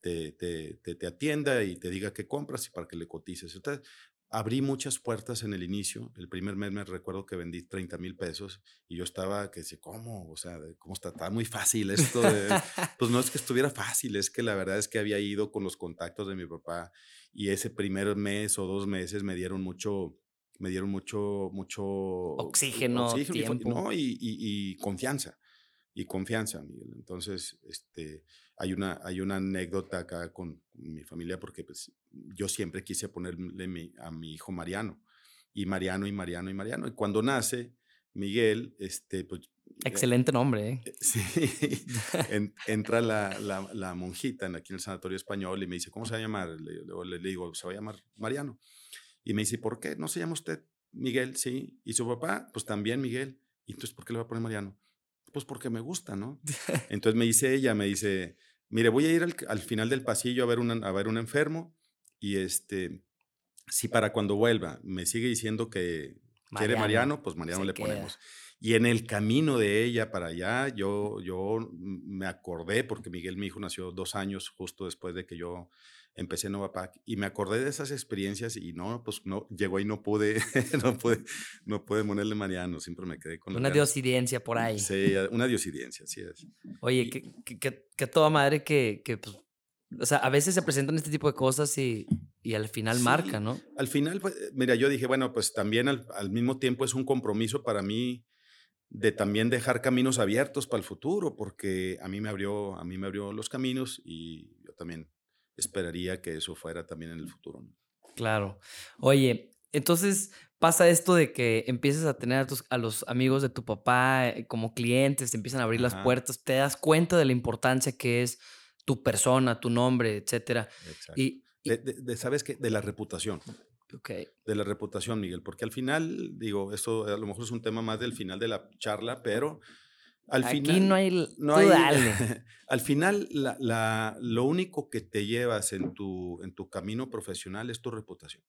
[SPEAKER 2] te, te, te, atienda y te diga qué compras y para que le cotices. Entonces, abrí muchas puertas en el inicio. El primer mes me recuerdo que vendí 30 mil pesos y yo estaba que decía, ¿cómo? O sea, ¿cómo está? Está muy fácil esto. pues no es que estuviera fácil, es que la verdad es que había ido con los contactos de mi papá y ese primer mes o dos meses me dieron mucho, me dieron mucho, mucho
[SPEAKER 1] oxígeno, tiempo.
[SPEAKER 2] Y, y, confianza. Y confianza, Miguel. Entonces, este, hay una, hay una anécdota acá con mi familia porque pues, yo siempre quise ponerle a mi hijo Mariano. Y Mariano, y Mariano, y Mariano. Y cuando nace Miguel, este, pues...
[SPEAKER 1] Excelente nombre, ¿eh?
[SPEAKER 2] eh sí. entra la, la, la, monjita aquí en el Sanatorio Español y me dice, ¿cómo se va a llamar? Le, le, digo, se va a llamar Mariano. Y me dice, ¿por qué no se llama usted Miguel? Sí. Y su papá, pues también Miguel. ¿Y entonces por qué le va a poner Mariano? Pues porque me gusta, ¿no? Entonces me dice ella, me dice, mire, voy a ir al, final del pasillo a ver, a ver un enfermo y este, si para cuando vuelva me sigue diciendo que quiere Mariano, pues Mariano le ponemos. Y en el camino de ella para allá, yo, yo me acordé, porque Miguel, mi hijo, nació dos años justo después de que yo empecé Nova Pack y me acordé de esas experiencias y no, pues no, llegó y no pude, no pude, no pude ponerle Mariano, siempre me quedé con
[SPEAKER 1] Una diosidencia por ahí.
[SPEAKER 2] Sí, una diosidencia, así es.
[SPEAKER 1] Oye, que, que, que, toda madre que, que pues, o sea, a veces se presentan este tipo de cosas y, y al final marca, ¿no?
[SPEAKER 2] Al final, pues, mira, yo dije, bueno, pues también al, al mismo tiempo es un compromiso para mí de también dejar caminos abiertos para el futuro, porque a mí me abrió, a mí me abrió los caminos y yo también esperaría que eso fuera también en el futuro.
[SPEAKER 1] Claro. Oye, entonces pasa esto de que empiezas a tener a, tus, a los amigos de tu papá eh, como clientes, te empiezan a abrir las puertas, te das cuenta de la importancia que es tu persona, tu nombre, etcétera.
[SPEAKER 2] Exacto. Y, de, ¿Sabes qué? De la reputación.
[SPEAKER 1] Okay.
[SPEAKER 2] De la reputación, Miguel, porque al final, digo, esto a lo mejor es un tema más del final de la charla, pero al
[SPEAKER 1] Aquí
[SPEAKER 2] final,
[SPEAKER 1] no hay.
[SPEAKER 2] No hay al final, la, la, lo único que te llevas en tu, en tu camino profesional es tu reputación.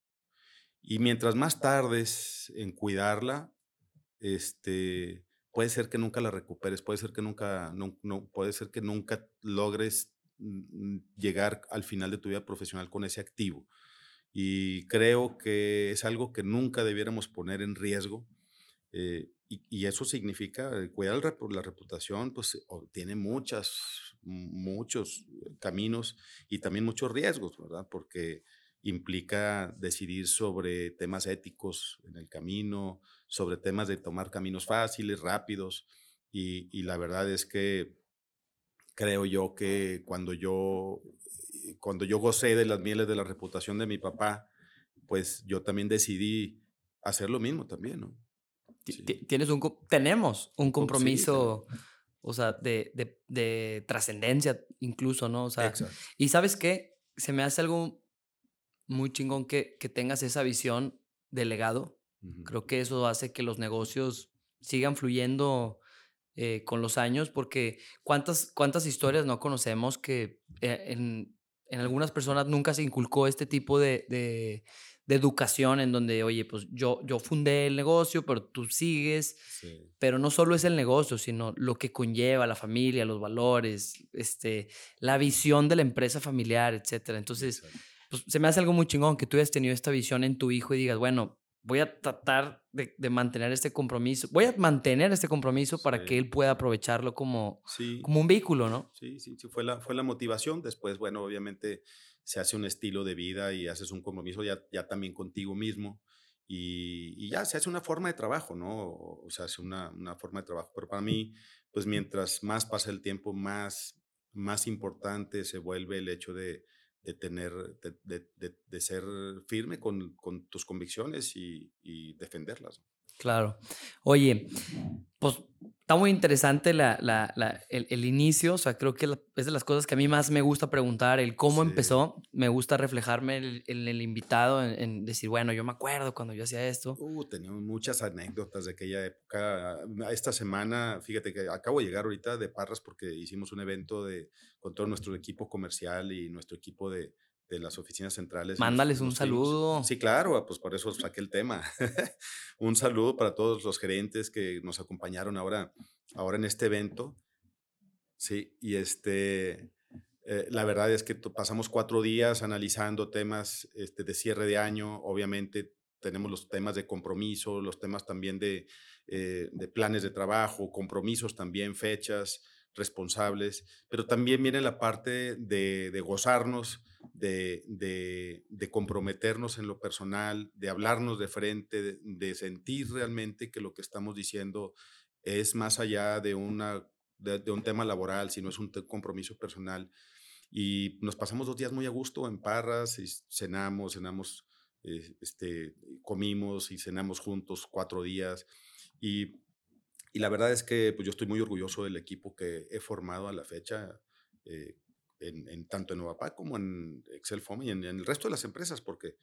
[SPEAKER 2] Y mientras más tardes en cuidarla, este, puede ser que nunca la recuperes, puede ser que nunca, no, no, puede ser que nunca logres mm, llegar al final de tu vida profesional con ese activo. Y creo que es algo que nunca debiéramos poner en riesgo. Eh, y, eso significa eh, cuidar la reputación, pues tiene muchas, muchos caminos y también muchos riesgos, ¿verdad? Porque implica decidir sobre temas éticos en el camino, sobre temas de tomar caminos fáciles, rápidos. Y, y la verdad es que creo yo que cuando yo, eh, cuando yo gocé de las mieles de la reputación de mi papá, pues yo también decidí hacer lo mismo también, ¿no?
[SPEAKER 1] Tienes un, tenemos un compromiso, o sea, de, de, de trascendencia incluso, ¿no? O sea, y sabes qué, se me hace algo muy chingón que, que tengas esa visión de legado. Creo que eso hace que los negocios sigan fluyendo eh, con los años, porque cuántas, cuántas historias no conocemos que eh, en, en algunas personas nunca se inculcó este tipo de, de de educación en donde, oye, pues yo, yo fundé el negocio, pero tú sigues, pero no solo es el negocio, sino lo que conlleva la familia, los valores, este, la visión de la empresa familiar, etcétera. Entonces, pues, se me hace algo muy chingón que tú hayas tenido esta visión en tu hijo y digas, bueno, voy a tratar de, mantener este compromiso, voy a mantener este compromiso para que él pueda aprovecharlo como, como un vehículo, ¿no?
[SPEAKER 2] Sí, sí, sí, fue la, fue la motivación. Después, bueno, obviamente se hace un estilo de vida y haces un compromiso ya, ya también contigo mismo y, ya se hace una forma de trabajo, ¿no? O se hace una, una, forma de trabajo. Pero para mí, pues mientras más pasa el tiempo, más, más importante se vuelve el hecho de, de tener, de, de, de, ser firme con, con tus convicciones y, y defenderlas.
[SPEAKER 1] Claro. Oye, pues está muy interesante la, la, la, el, el, inicio, o sea, creo que es de las cosas que a mí más me gusta preguntar, el cómo empezó, me gusta reflejarme en el, el, invitado, en, decir, bueno, yo me acuerdo cuando yo hacía esto.
[SPEAKER 2] Uh, tenemos muchas anécdotas de aquella época. Esta semana, fíjate que acabo de llegar ahorita de Parras porque hicimos un evento de, con todo nuestro equipo comercial y nuestro equipo de, de las oficinas centrales.
[SPEAKER 1] Mándales un saludo.
[SPEAKER 2] Sí, claro, pues por eso saqué el tema. un saludo para todos los gerentes que nos acompañaron ahora, ahora en este evento. Sí, y este, Eh, la verdad es que pasamos cuatro días analizando temas este, de cierre de año. Obviamente tenemos los temas de compromiso, los temas también de, eh, de planes de trabajo, compromisos también, fechas responsables, pero también viene la parte de, de gozarnos, de, de, comprometernos en lo personal, de hablarnos de frente, de, sentir realmente que lo que estamos diciendo es más allá de, una, de, un tema laboral, sino es un compromiso personal. Y nos pasamos dos días muy a gusto en Parras y cenamos, cenamos, eh, este, comimos y cenamos juntos cuatro días. Y y la verdad es que pues, yo estoy muy orgulloso del equipo que he formado a la fecha, eh, en, tanto en Novapac como en Excel Foam y en, el resto de las empresas, porque,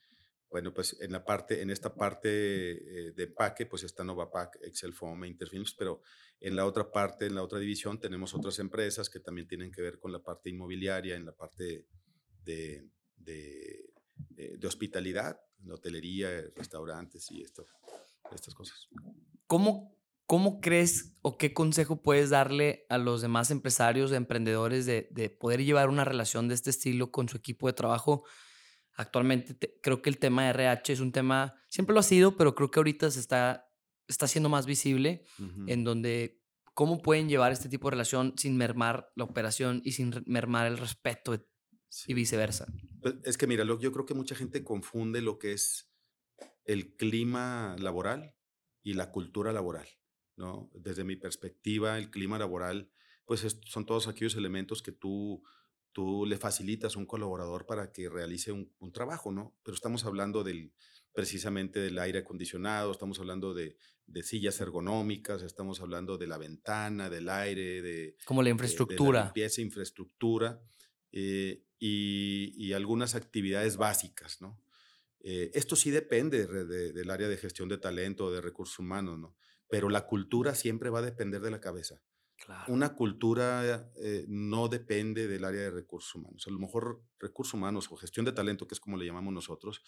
[SPEAKER 2] bueno, pues en, la parte, en esta parte eh, de empaque, pues está Novapac, Excel Foam e Interfilms, pero en la otra parte, en la otra división, tenemos otras empresas que también tienen que ver con la parte inmobiliaria, en la parte de, de, eh, de hospitalidad, en hotelería, restaurantes y esto, estas cosas.
[SPEAKER 1] ¿Cómo ¿Cómo crees o qué consejo puedes darle a los demás empresarios, emprendedores de, poder llevar una relación de este estilo con su equipo de trabajo? Actualmente creo que el tema de RH es un tema, siempre lo ha sido, pero creo que ahorita se está, está siendo más visible, en donde cómo pueden llevar este tipo de relación sin mermar la operación y sin mermar el respeto y viceversa.
[SPEAKER 2] Pues, es que mira, yo creo que mucha gente confunde lo que es el clima laboral y la cultura laboral. ¿No? Desde mi perspectiva, el clima laboral, pues son todos aquellos elementos que tú, tú le facilitas a un colaborador para que realice un, trabajo, ¿no? Pero estamos hablando del, precisamente del aire acondicionado, estamos hablando de, sillas ergonómicas, estamos hablando de la ventana, del aire, de...
[SPEAKER 1] Como la infraestructura.
[SPEAKER 2] De, limpieza, infraestructura eh, y, algunas actividades básicas, ¿no? Eh, esto sí depende del área de gestión de talento, de recursos humanos, ¿no? Pero la cultura siempre va a depender de la cabeza. Una cultura eh, no depende del área de recursos humanos. A lo mejor recursos humanos o gestión de talento, que es como le llamamos nosotros,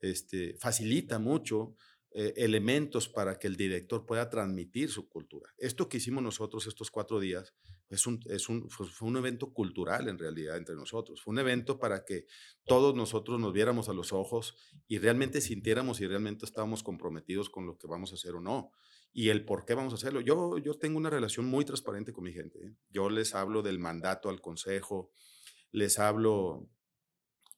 [SPEAKER 2] este, facilita mucho eh, elementos para que el director pueda transmitir su cultura. Esto que hicimos nosotros estos cuatro días es un, es un, fue un evento cultural en realidad entre nosotros. Fue un evento para que todos nosotros nos viéramos a los ojos y realmente sintiéramos si realmente estábamos comprometidos con lo que vamos a hacer o no y el por qué vamos a hacerlo. Yo, yo tengo una relación muy transparente con mi gente. ¿eh? Yo les hablo del mandato al consejo, les hablo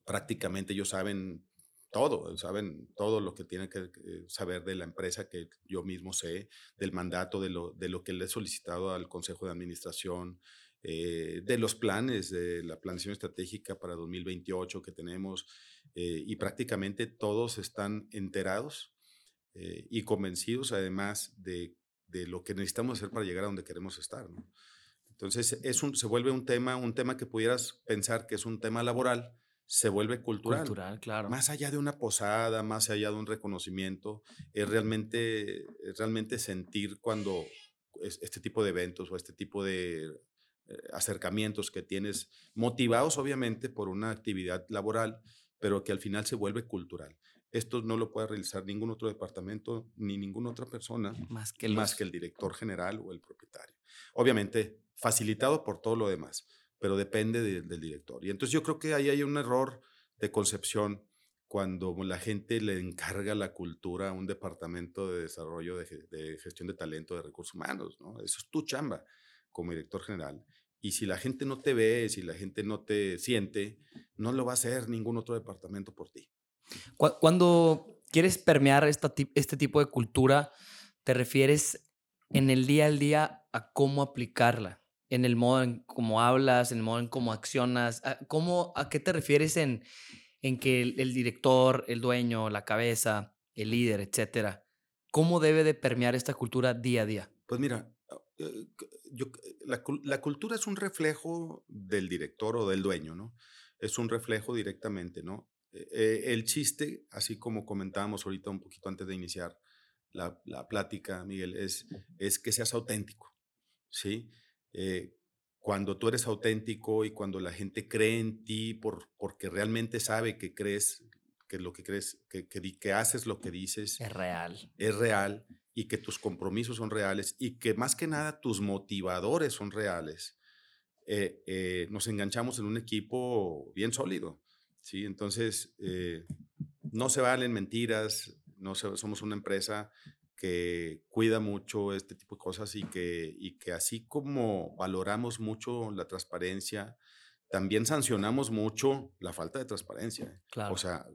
[SPEAKER 2] prácticamente, ellos saben todo, saben todo lo que tienen que saber de la empresa que yo mismo sé, del mandato, de lo, de lo que le he solicitado al Consejo de Administración, eh, de los planes, de la planificación estratégica para 2028 que tenemos, eh, y prácticamente todos están enterados eh, y convencidos además de, de, lo que necesitamos hacer para llegar a donde queremos estar. ¿no? Entonces es un, se vuelve un tema, un tema que pudieras pensar que es un tema laboral, se vuelve cultural.
[SPEAKER 1] Cultural, claro.
[SPEAKER 2] Más allá de una posada, más allá de un reconocimiento, es realmente, es realmente sentir cuando este tipo de eventos o este tipo de eh, acercamientos que tienes, motivados obviamente por una actividad laboral, pero que al final se vuelve cultural. Esto no lo puede realizar ningún otro departamento ni ninguna otra persona más que, más que el director general o el propietario. Obviamente, facilitado por todo lo demás, pero depende del director. Y entonces yo creo que ahí hay un error de concepción cuando la gente le encarga la cultura a un departamento de desarrollo de, gestión de talento de recursos humanos. ¿no? Eso es tu chamba como director general. Y si la gente no te ve, si la gente no te siente, no lo va a hacer ningún otro departamento por ti.
[SPEAKER 1] Cuando quieres permear este tipo de cultura, ¿te refieres en el día al día a cómo aplicarla? En el modo en cómo hablas, en el modo en cómo accionas. ¿A, cómo, a qué te refieres en, en que el, director, el dueño, la cabeza, el líder, etcétera, cómo debe de permear esta cultura día a día?
[SPEAKER 2] Pues mira, eh, yo, la, cultura es un reflejo del director o del dueño, ¿no? Es un reflejo directamente, ¿no? Eh, el chiste, así como comentábamos ahorita un poquito antes de iniciar la, la plática, Miguel, es, es que seas auténtico, ¿sí? Eh, cuando tú eres auténtico y cuando la gente cree en ti por, porque realmente sabe que crees, que lo que crees, que, que, que haces lo que dices.
[SPEAKER 1] Es real.
[SPEAKER 2] Es real y que tus compromisos son reales y que más que nada tus motivadores son reales eh, eh, nos enganchamos en un equipo bien sólido. ¿Sí? Entonces, eh, no se valen mentiras, no somos una empresa que cuida mucho este tipo de cosas y que, y que así como valoramos mucho la transparencia, también sancionamos mucho la falta de transparencia.
[SPEAKER 1] Claro.
[SPEAKER 2] O sea,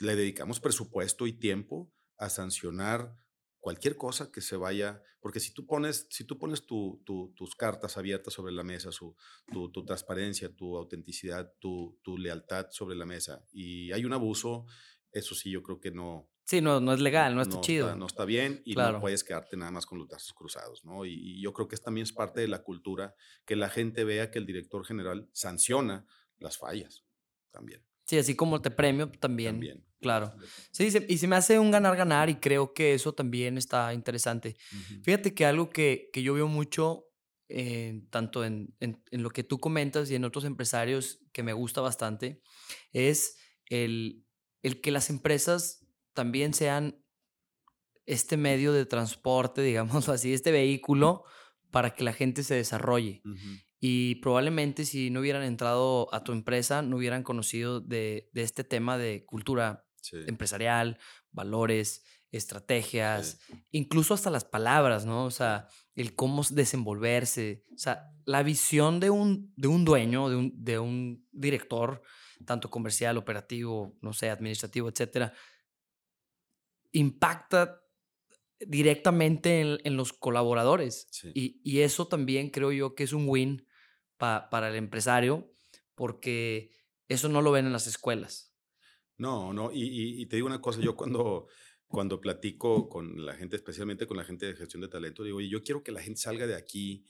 [SPEAKER 2] le dedicamos presupuesto y tiempo a sancionar cualquier cosa que se vaya, porque si tú pones, si tú pones tu, tus cartas abiertas sobre la mesa, su, tu, tu, transparencia, tu autenticidad, tu, tu, lealtad sobre la mesa y hay un abuso, eso sí yo creo que no.
[SPEAKER 1] Sí, no, no es legal, no está chido.
[SPEAKER 2] no está bien y no puedes quedarte nada más con los brazos cruzados, ¿no? Y, y, yo creo que también es parte de la cultura que la gente vea que el director general sanciona las fallas también.
[SPEAKER 1] Sí, así como te premio también. También. Claro. Sí, y se me hace un ganar-ganar y creo que eso también está interesante. Fíjate que algo que, que yo veo mucho, eh, tanto en, en, en, lo que tú comentas y en otros empresarios que me gusta bastante, es el, el que las empresas también sean este medio de transporte, digamos así, este vehículo para que la gente se desarrolle. Y probablemente si no hubieran entrado a tu empresa, no hubieran conocido de, este tema de cultura empresarial, valores, estrategias, incluso hasta las palabras, ¿no? O sea, el cómo desenvolverse. O sea, la visión de un, de un dueño, de un, de un director, tanto comercial, operativo, no sé, administrativo, etcétera, impacta directamente en, los colaboradores. Y, y, eso también creo yo que es un win para el empresario, porque eso no lo ven en las escuelas.
[SPEAKER 2] No, no, y, te digo una cosa, yo cuando, cuando platico con la gente, especialmente con la gente de gestión de talento, digo, yo quiero que la gente salga de aquí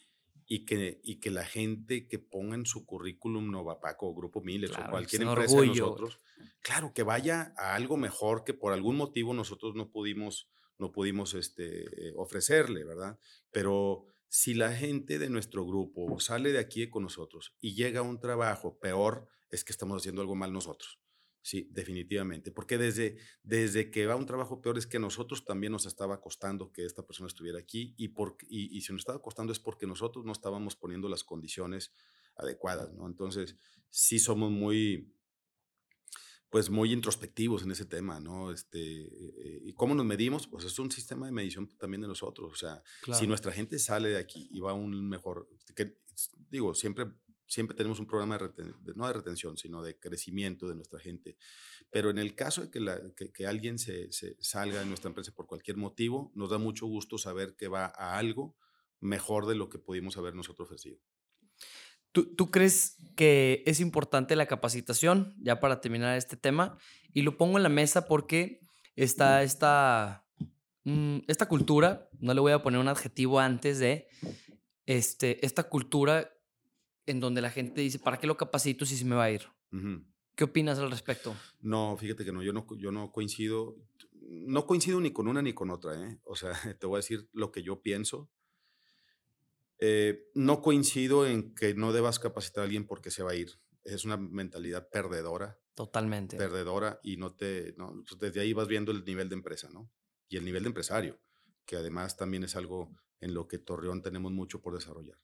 [SPEAKER 2] y que, y que la gente que ponga en su currículum Novapaco o Grupo Miles o cualquier empresa de nosotros, claro, que vaya a algo mejor que por algún motivo nosotros no pudimos, no pudimos este, ofrecerle, ¿verdad? Pero si la gente de nuestro grupo sale de aquí con nosotros y llega a un trabajo peor, es que estamos haciendo algo mal nosotros. Sí, definitivamente. Porque desde, desde que va un trabajo peor es que a nosotros también nos estaba costando que esta persona estuviera aquí y, por, y, si nos estaba costando es porque nosotros no estábamos poniendo las condiciones adecuadas, ¿no? Entonces, sí somos muy, pues muy introspectivos en ese tema, ¿no? Este, eh, ¿Y cómo nos medimos? Pues es un sistema de medición también de nosotros. O sea, si nuestra gente sale de aquí y va a un mejor, que, digo, siempre, siempre tenemos un programa de, no de retención, sino de crecimiento de nuestra gente. Pero en el caso de que, la, que, alguien se, se, salga de nuestra empresa por cualquier motivo, nos da mucho gusto saber que va a algo mejor de lo que pudimos haber nosotros ofrecido.
[SPEAKER 1] ¿Tú, crees que es importante la capacitación, ya para terminar este tema? Y lo pongo en la mesa porque está esta, mm, esta cultura, no le voy a poner un adjetivo antes de, este, esta cultura en donde la gente dice, ¿para qué lo capacito si se me va a ir? ¿Qué opinas al respecto?
[SPEAKER 2] No, fíjate que no, yo no, yo no coincido, no coincido ni con una ni con otra, ¿eh? O sea, te voy a decir lo que yo pienso eh, no coincido en que no debas capacitar a alguien porque se va a ir. Es una mentalidad perdedora.
[SPEAKER 1] Totalmente.
[SPEAKER 2] Perdedora y no te, no, pues, desde ahí vas viendo el nivel de empresa, ¿no? Y el nivel de empresario, que además también es algo en lo que Torreón tenemos mucho por desarrollar.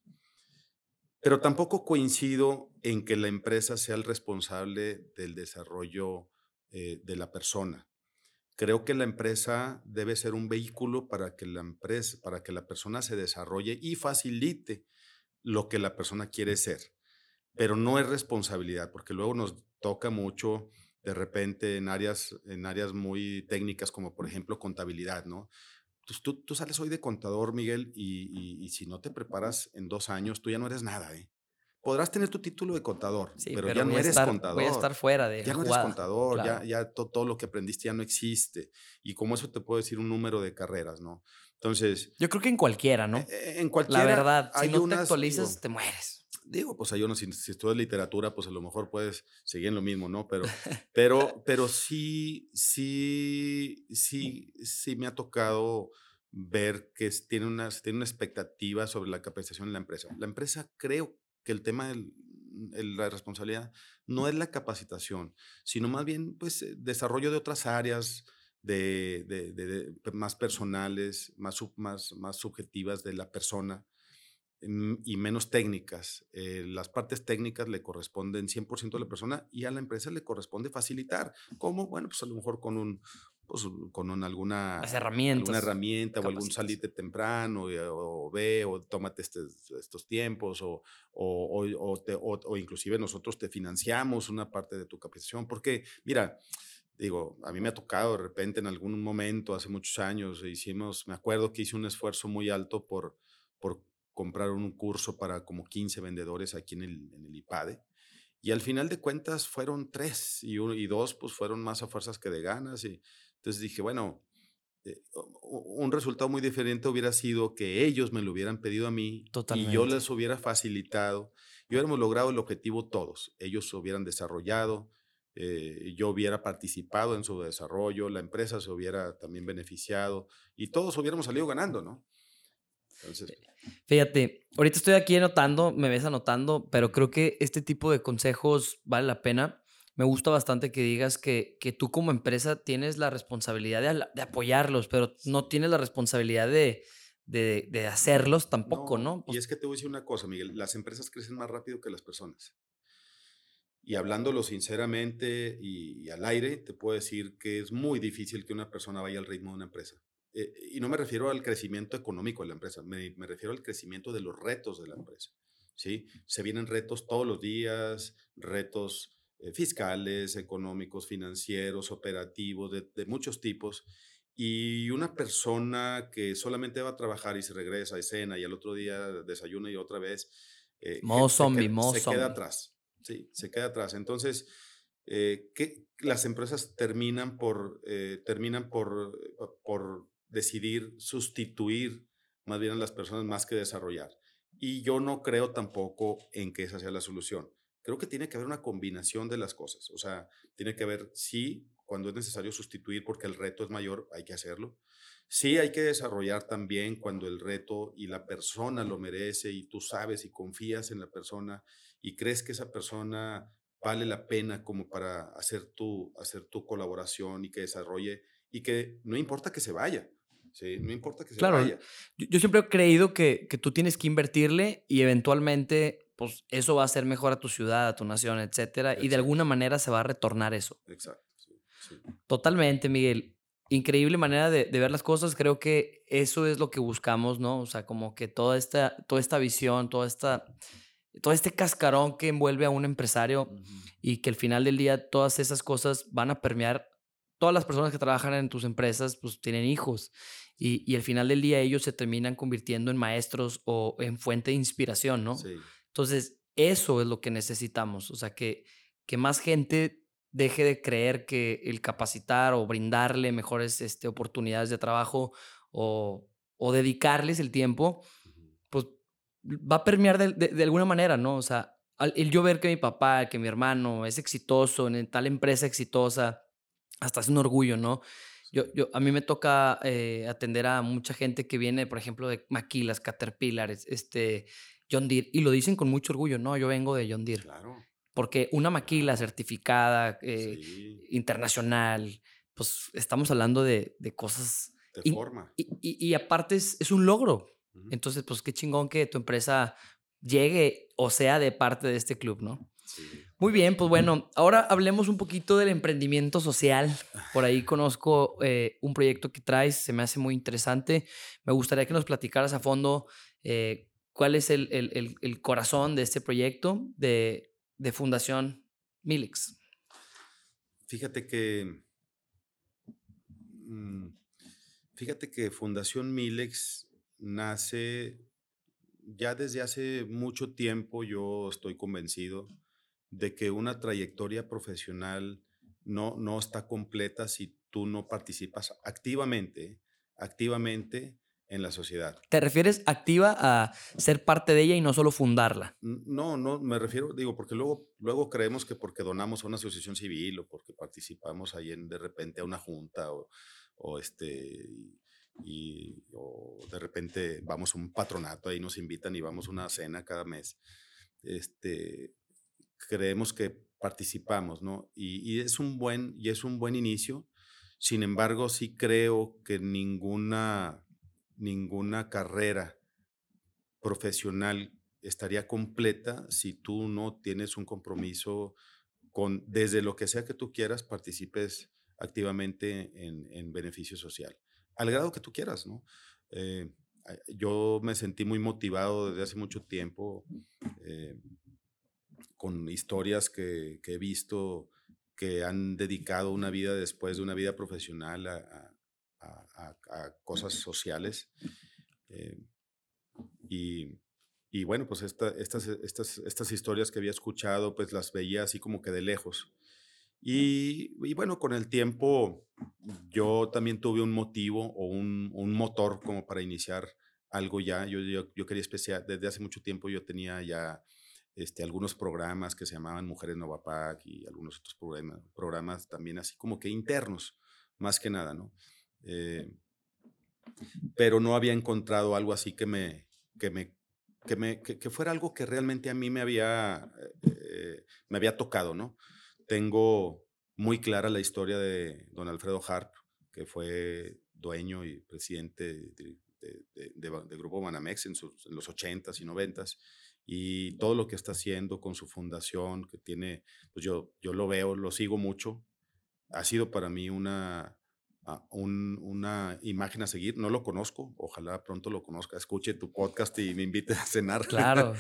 [SPEAKER 2] Pero tampoco coincido en que la empresa sea el responsable del desarrollo eh, de la persona. Creo que la empresa debe ser un vehículo para que la empresa, para que la persona se desarrolle y facilite lo que la persona quiere ser. Pero no es responsabilidad, porque luego nos toca mucho de repente en áreas, en áreas muy técnicas, como por ejemplo contabilidad, ¿no? Tú, tú, sales hoy de contador, Miguel, y, y, si no te preparas en dos años, tú ya no eres nada, ¿eh? podrás tener tu título de contador, pero, ya no eres contador.
[SPEAKER 1] Voy a estar fuera de
[SPEAKER 2] Ya no eres contador, ya, ya todo lo que aprendiste ya no existe. Y como eso te puedo decir un número de carreras, ¿no? Entonces...
[SPEAKER 1] Yo creo que en cualquiera, ¿no?
[SPEAKER 2] E, e, en cualquiera.
[SPEAKER 1] La verdad, si no te actualizas, te mueres.
[SPEAKER 2] Digo, pues hay uno, si, si estudias literatura, pues a lo mejor puedes seguir en lo mismo, ¿no? Pero, pero, pero sí, sí, sí, sí me ha tocado ver que tiene una, tiene una expectativa sobre la capacitación en la empresa. La empresa creo que el tema de la responsabilidad no es la capacitación, sino más bien pues eh, desarrollo de otras áreas de, más personales, más, más, más subjetivas de la persona y menos técnicas. Eh, las partes técnicas le corresponden 100% a la persona y a la empresa le corresponde facilitar. ¿Cómo? Bueno, pues a lo mejor con un, pues, con alguna,
[SPEAKER 1] herramientas,
[SPEAKER 2] alguna herramienta o algún salite temprano o, ve o tómate estos tiempos o, o, inclusive nosotros te financiamos una parte de tu capacitación. Porque, mira, digo, a mí me ha tocado de repente en algún momento, hace muchos años, hicimos, me acuerdo que hice un esfuerzo muy alto por, por comprar un curso para como 15 vendedores aquí en el, en el IPADE. Y al final de cuentas fueron tres y, uno, y dos pues fueron más a fuerzas que de ganas. Y entonces dije, bueno, eh, un resultado muy diferente hubiera sido que ellos me lo hubieran pedido a mí y yo les hubiera facilitado y hubiéramos logrado el objetivo todos. Ellos hubieran desarrollado, eh, yo hubiera participado en su desarrollo, la empresa se hubiera también beneficiado y todos hubiéramos salido ganando, ¿no?
[SPEAKER 1] Entonces, Fíjate, ahorita estoy aquí anotando, me ves anotando, pero creo que este tipo de consejos vale la pena. Me gusta bastante que digas que, que tú como empresa tienes la responsabilidad de, de apoyarlos, pero no tienes la responsabilidad de, de, de hacerlos tampoco, ¿no?
[SPEAKER 2] y es que te voy a decir una cosa, Miguel, las empresas crecen más rápido que las personas. Y hablándolo sinceramente y, al aire, te puedo decir que es muy difícil que una persona vaya al ritmo de una empresa. Eh, y no me refiero al crecimiento económico de la empresa, me, me, refiero al crecimiento de los retos de la empresa. ¿sí? Se vienen retos todos los días, retos eh, fiscales, económicos, financieros, operativos, de, de, muchos tipos. Y una persona que solamente va a trabajar y se regresa a escena y al otro día desayuna y otra vez,
[SPEAKER 1] eh, zombie,
[SPEAKER 2] se, se queda atrás. Sí, se queda atrás. Entonces, eh, que las empresas terminan por, eh, terminan por, por decidir sustituir más bien a las personas más que desarrollar. Y yo no creo tampoco en que esa sea la solución. Creo que tiene que haber una combinación de las cosas. O sea, tiene que haber, sí, cuando es necesario sustituir porque el reto es mayor, hay que hacerlo. Sí, hay que desarrollar también cuando el reto y la persona lo merece y tú sabes y confías en la persona y crees que esa persona vale la pena como para hacer tu, hacer tu colaboración y que desarrolle y que no importa que se vaya. Sí, no importa que se
[SPEAKER 1] claro,
[SPEAKER 2] vaya.
[SPEAKER 1] Yo, yo, siempre he creído que, que tú tienes que invertirle y eventualmente pues eso va a ser mejor a tu ciudad, a tu nación, etcétera, y de alguna manera se va a retornar eso.
[SPEAKER 2] Exacto. Sí,
[SPEAKER 1] Totalmente, Miguel increíble manera de, ver las cosas. Creo que eso es lo que buscamos, ¿no? O sea, como que toda esta, toda esta visión, toda esta, todo este cascarón que envuelve a un empresario y que al final del día todas esas cosas van a permear. Todas las personas que trabajan en tus empresas, pues tienen hijos y, y al final del día ellos se terminan convirtiendo en maestros o en fuente de inspiración, ¿no?
[SPEAKER 2] Sí.
[SPEAKER 1] Entonces, eso es lo que necesitamos. O sea, que, que más gente deje de creer que el capacitar o brindarle mejores este, oportunidades de trabajo o, o dedicarles el tiempo, pues va a permear de, de, alguna manera, ¿no? O sea, el yo ver que mi papá, que mi hermano es exitoso en tal empresa exitosa, hasta es un orgullo, ¿no? Yo, yo, a mí me toca eh, atender a mucha gente que viene, por ejemplo, de Maquilas, Caterpillar, este, John Deere, y lo dicen con mucho orgullo, ¿no? Yo vengo de John Deere.
[SPEAKER 2] Claro.
[SPEAKER 1] Porque una maquila certificada, eh, internacional, pues estamos hablando de, de cosas...
[SPEAKER 2] De
[SPEAKER 1] y,
[SPEAKER 2] forma.
[SPEAKER 1] Y, y, y aparte es, es, un logro. Entonces, pues qué chingón que tu empresa llegue o sea de parte de este club, ¿no?
[SPEAKER 2] Sí.
[SPEAKER 1] Muy bien, pues bueno, ahora hablemos un poquito del emprendimiento social. Por ahí conozco eh, un proyecto que traes, se me hace muy interesante. Me gustaría que nos platicaras a fondo eh, cuál es el, el, el, el, corazón de este proyecto, de de Fundación Milix?
[SPEAKER 2] Fíjate que. Mm, fíjate que Fundación Milex nace ya desde hace mucho tiempo. Yo estoy convencido de que una trayectoria profesional no, no está completa si tú no participas activamente, activamente en la sociedad.
[SPEAKER 1] ¿Te refieres activa a ser parte de ella y no solo fundarla?
[SPEAKER 2] No, no, me refiero, digo, porque luego, luego creemos que porque donamos a una asociación civil o porque participamos ahí en, de repente a una junta o, o este, y, o de repente vamos a un patronato, ahí nos invitan y vamos a una cena cada mes, este, creemos que participamos, ¿no? Y, y es un buen, y es un buen inicio. Sin embargo, sí creo que ninguna ninguna carrera profesional estaría completa si tú no tienes un compromiso con, desde lo que sea que tú quieras, participes activamente en, en beneficio social, al grado que tú quieras, ¿no? Eh, yo me sentí muy motivado desde hace mucho tiempo eh, con historias que, que, he visto que han dedicado una vida después de una vida profesional a, a, a cosas sociales. Eh, y, y, bueno, pues esta, estas, estas, estas historias que había escuchado, pues las veía así como que de lejos. Y, y, bueno, con el tiempo yo también tuve un motivo o un, un motor como para iniciar algo ya. Yo, yo, yo, quería especial, desde hace mucho tiempo yo tenía ya este, algunos programas que se llamaban Mujeres Novapac y algunos otros programas, programas también así como que internos, más que nada, ¿no? Eh, pero no había encontrado algo así que me, que me, que me que, fuera algo que realmente a mí me había, eh, me había tocado, ¿no? tengo muy clara la historia de don Alfredo Harp, que fue dueño y presidente de, Grupo Banamex en, los 80s y 90s, y todo lo que está haciendo con su fundación, que tiene, pues yo, yo lo veo, lo sigo mucho, ha sido para mí una, ah, una imagen a seguir. No lo conozco, ojalá pronto lo conozca, escuche tu podcast y me invite a cenar.
[SPEAKER 1] Claro.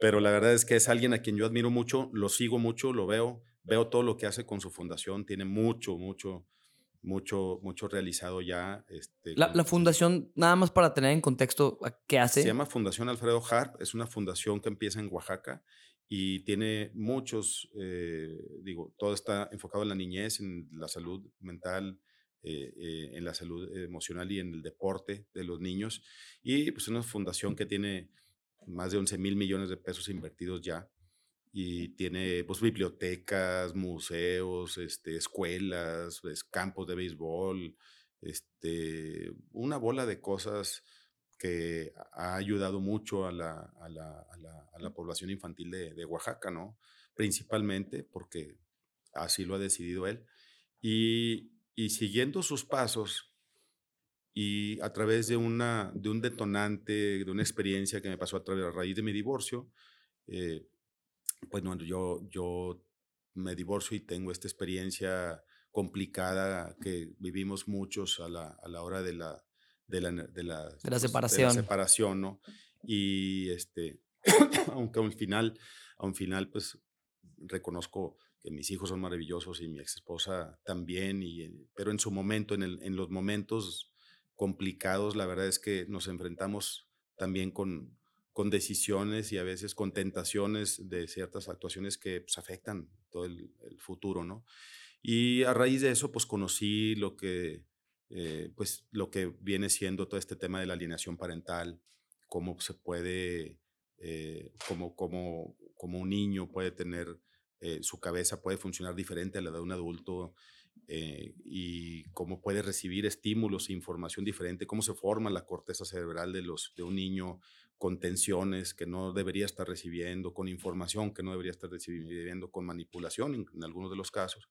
[SPEAKER 2] Pero la verdad es que es alguien a quien yo admiro mucho, lo sigo mucho, lo veo, veo todo lo que hace con su fundación, tiene mucho, mucho, mucho, mucho realizado ya. Este,
[SPEAKER 1] la, fundación, nada más para tener en contexto, ¿qué hace?
[SPEAKER 2] Se llama Fundación Alfredo Harp, es una fundación que empieza en Oaxaca y tiene muchos, eh, digo, todo está enfocado en la niñez, en la salud mental, eh, eh, en la salud emocional y en el deporte de los niños. Y pues es una fundación que tiene más de 11 mil millones de pesos invertidos ya y tiene pues, bibliotecas, museos, este, escuelas, pues, campos de béisbol, este, una bola de cosas que ha ayudado mucho a la, a la, a la, población infantil de, de, Oaxaca, ¿no? Principalmente porque así lo ha decidido él. Y, y siguiendo sus pasos y a través de, una, de un detonante, de una experiencia que me pasó a, través, a raíz de mi divorcio, eh, pues bueno, yo, yo me divorcio y tengo esta experiencia complicada que vivimos muchos a la, a la hora de la, de la, de la,
[SPEAKER 1] de la separación.
[SPEAKER 2] De la separación, ¿no? Y este, aunque al final, a un final, pues reconozco que mis hijos son maravillosos y mi ex esposa también, y, pero en su momento, en, el, en los momentos complicados, la verdad es que nos enfrentamos también con, con decisiones y a veces con tentaciones de ciertas actuaciones que pues, afectan todo el, futuro, ¿no? Y a raíz de eso, pues conocí lo que, eh, pues, lo que viene siendo todo este tema de la alineación parental, cómo se puede, eh, cómo, cómo, cómo, un niño puede tener, eh, su cabeza puede funcionar diferente a la de un adulto, y cómo puede recibir estímulos e información diferente, cómo se forma la corteza cerebral de, los, de un niño con tensiones que no debería estar recibiendo, con información que no debería estar recibiendo, con manipulación en, algunos de los casos.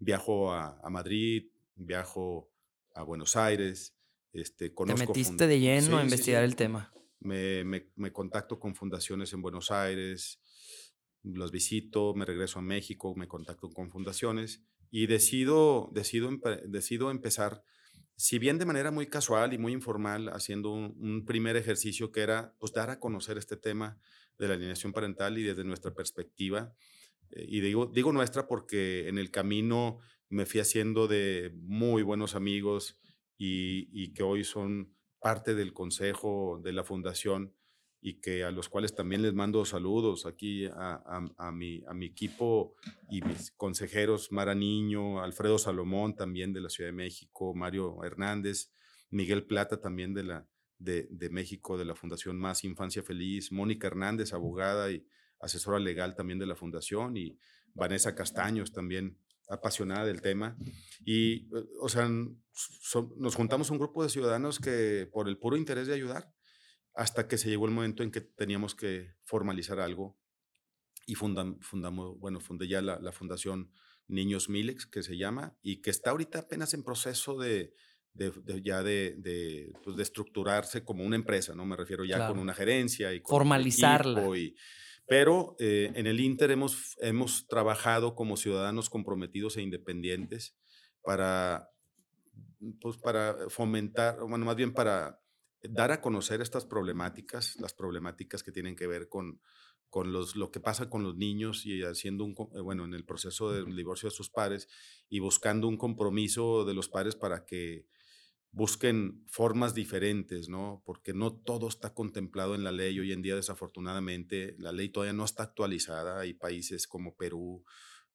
[SPEAKER 2] Viajo a, Madrid, viajo a Buenos Aires, este, conozco...
[SPEAKER 1] Te metiste de lleno a investigar el tema.
[SPEAKER 2] Me, me, me, contacto con fundaciones en Buenos Aires, los visito, me regreso a México, me contacto con fundaciones y decido, decido, decido empezar si bien de manera muy casual y muy informal, haciendo un, primer ejercicio que era pues, dar a conocer este tema de la alineación parental y desde nuestra perspectiva. Eh, y digo, digo nuestra porque en el camino me fui haciendo de muy buenos amigos y, y que hoy son parte del consejo de la fundación y que a los cuales también les mando saludos aquí a, a, mi, a mi equipo y mis consejeros, Mara Niño, Alfredo Salomón también de la Ciudad de México, Mario Hernández, Miguel Plata también de, la, de, de México, de la Fundación Más Infancia Feliz, Mónica Hernández, abogada y asesora legal también de la Fundación, y Vanessa Castaños también apasionada del tema. Y, o sea, nos juntamos un grupo de ciudadanos que por el puro interés de ayudar, hasta que se llegó el momento en que teníamos que formalizar algo y fundamos, bueno, fundé ya la, fundación Niños Milex, que se llama, y que está ahorita apenas en proceso de, de, ya de, pues, de, estructurarse como una empresa, ¿no? Me refiero ya con una gerencia y con
[SPEAKER 1] formalizarla.
[SPEAKER 2] Y, pero eh, en el Inter hemos, hemos trabajado como ciudadanos comprometidos e independientes para, pues, para fomentar, bueno, más bien para dar a conocer estas problemáticas, las problemáticas que tienen que ver con, con los, lo que pasa con los niños y haciendo un, eh, bueno, en el proceso del divorcio de sus padres y buscando un compromiso de los padres para que busquen formas diferentes, ¿no? Porque no todo está contemplado en la ley. Hoy en día, desafortunadamente, la ley todavía no está actualizada. Hay países como Perú,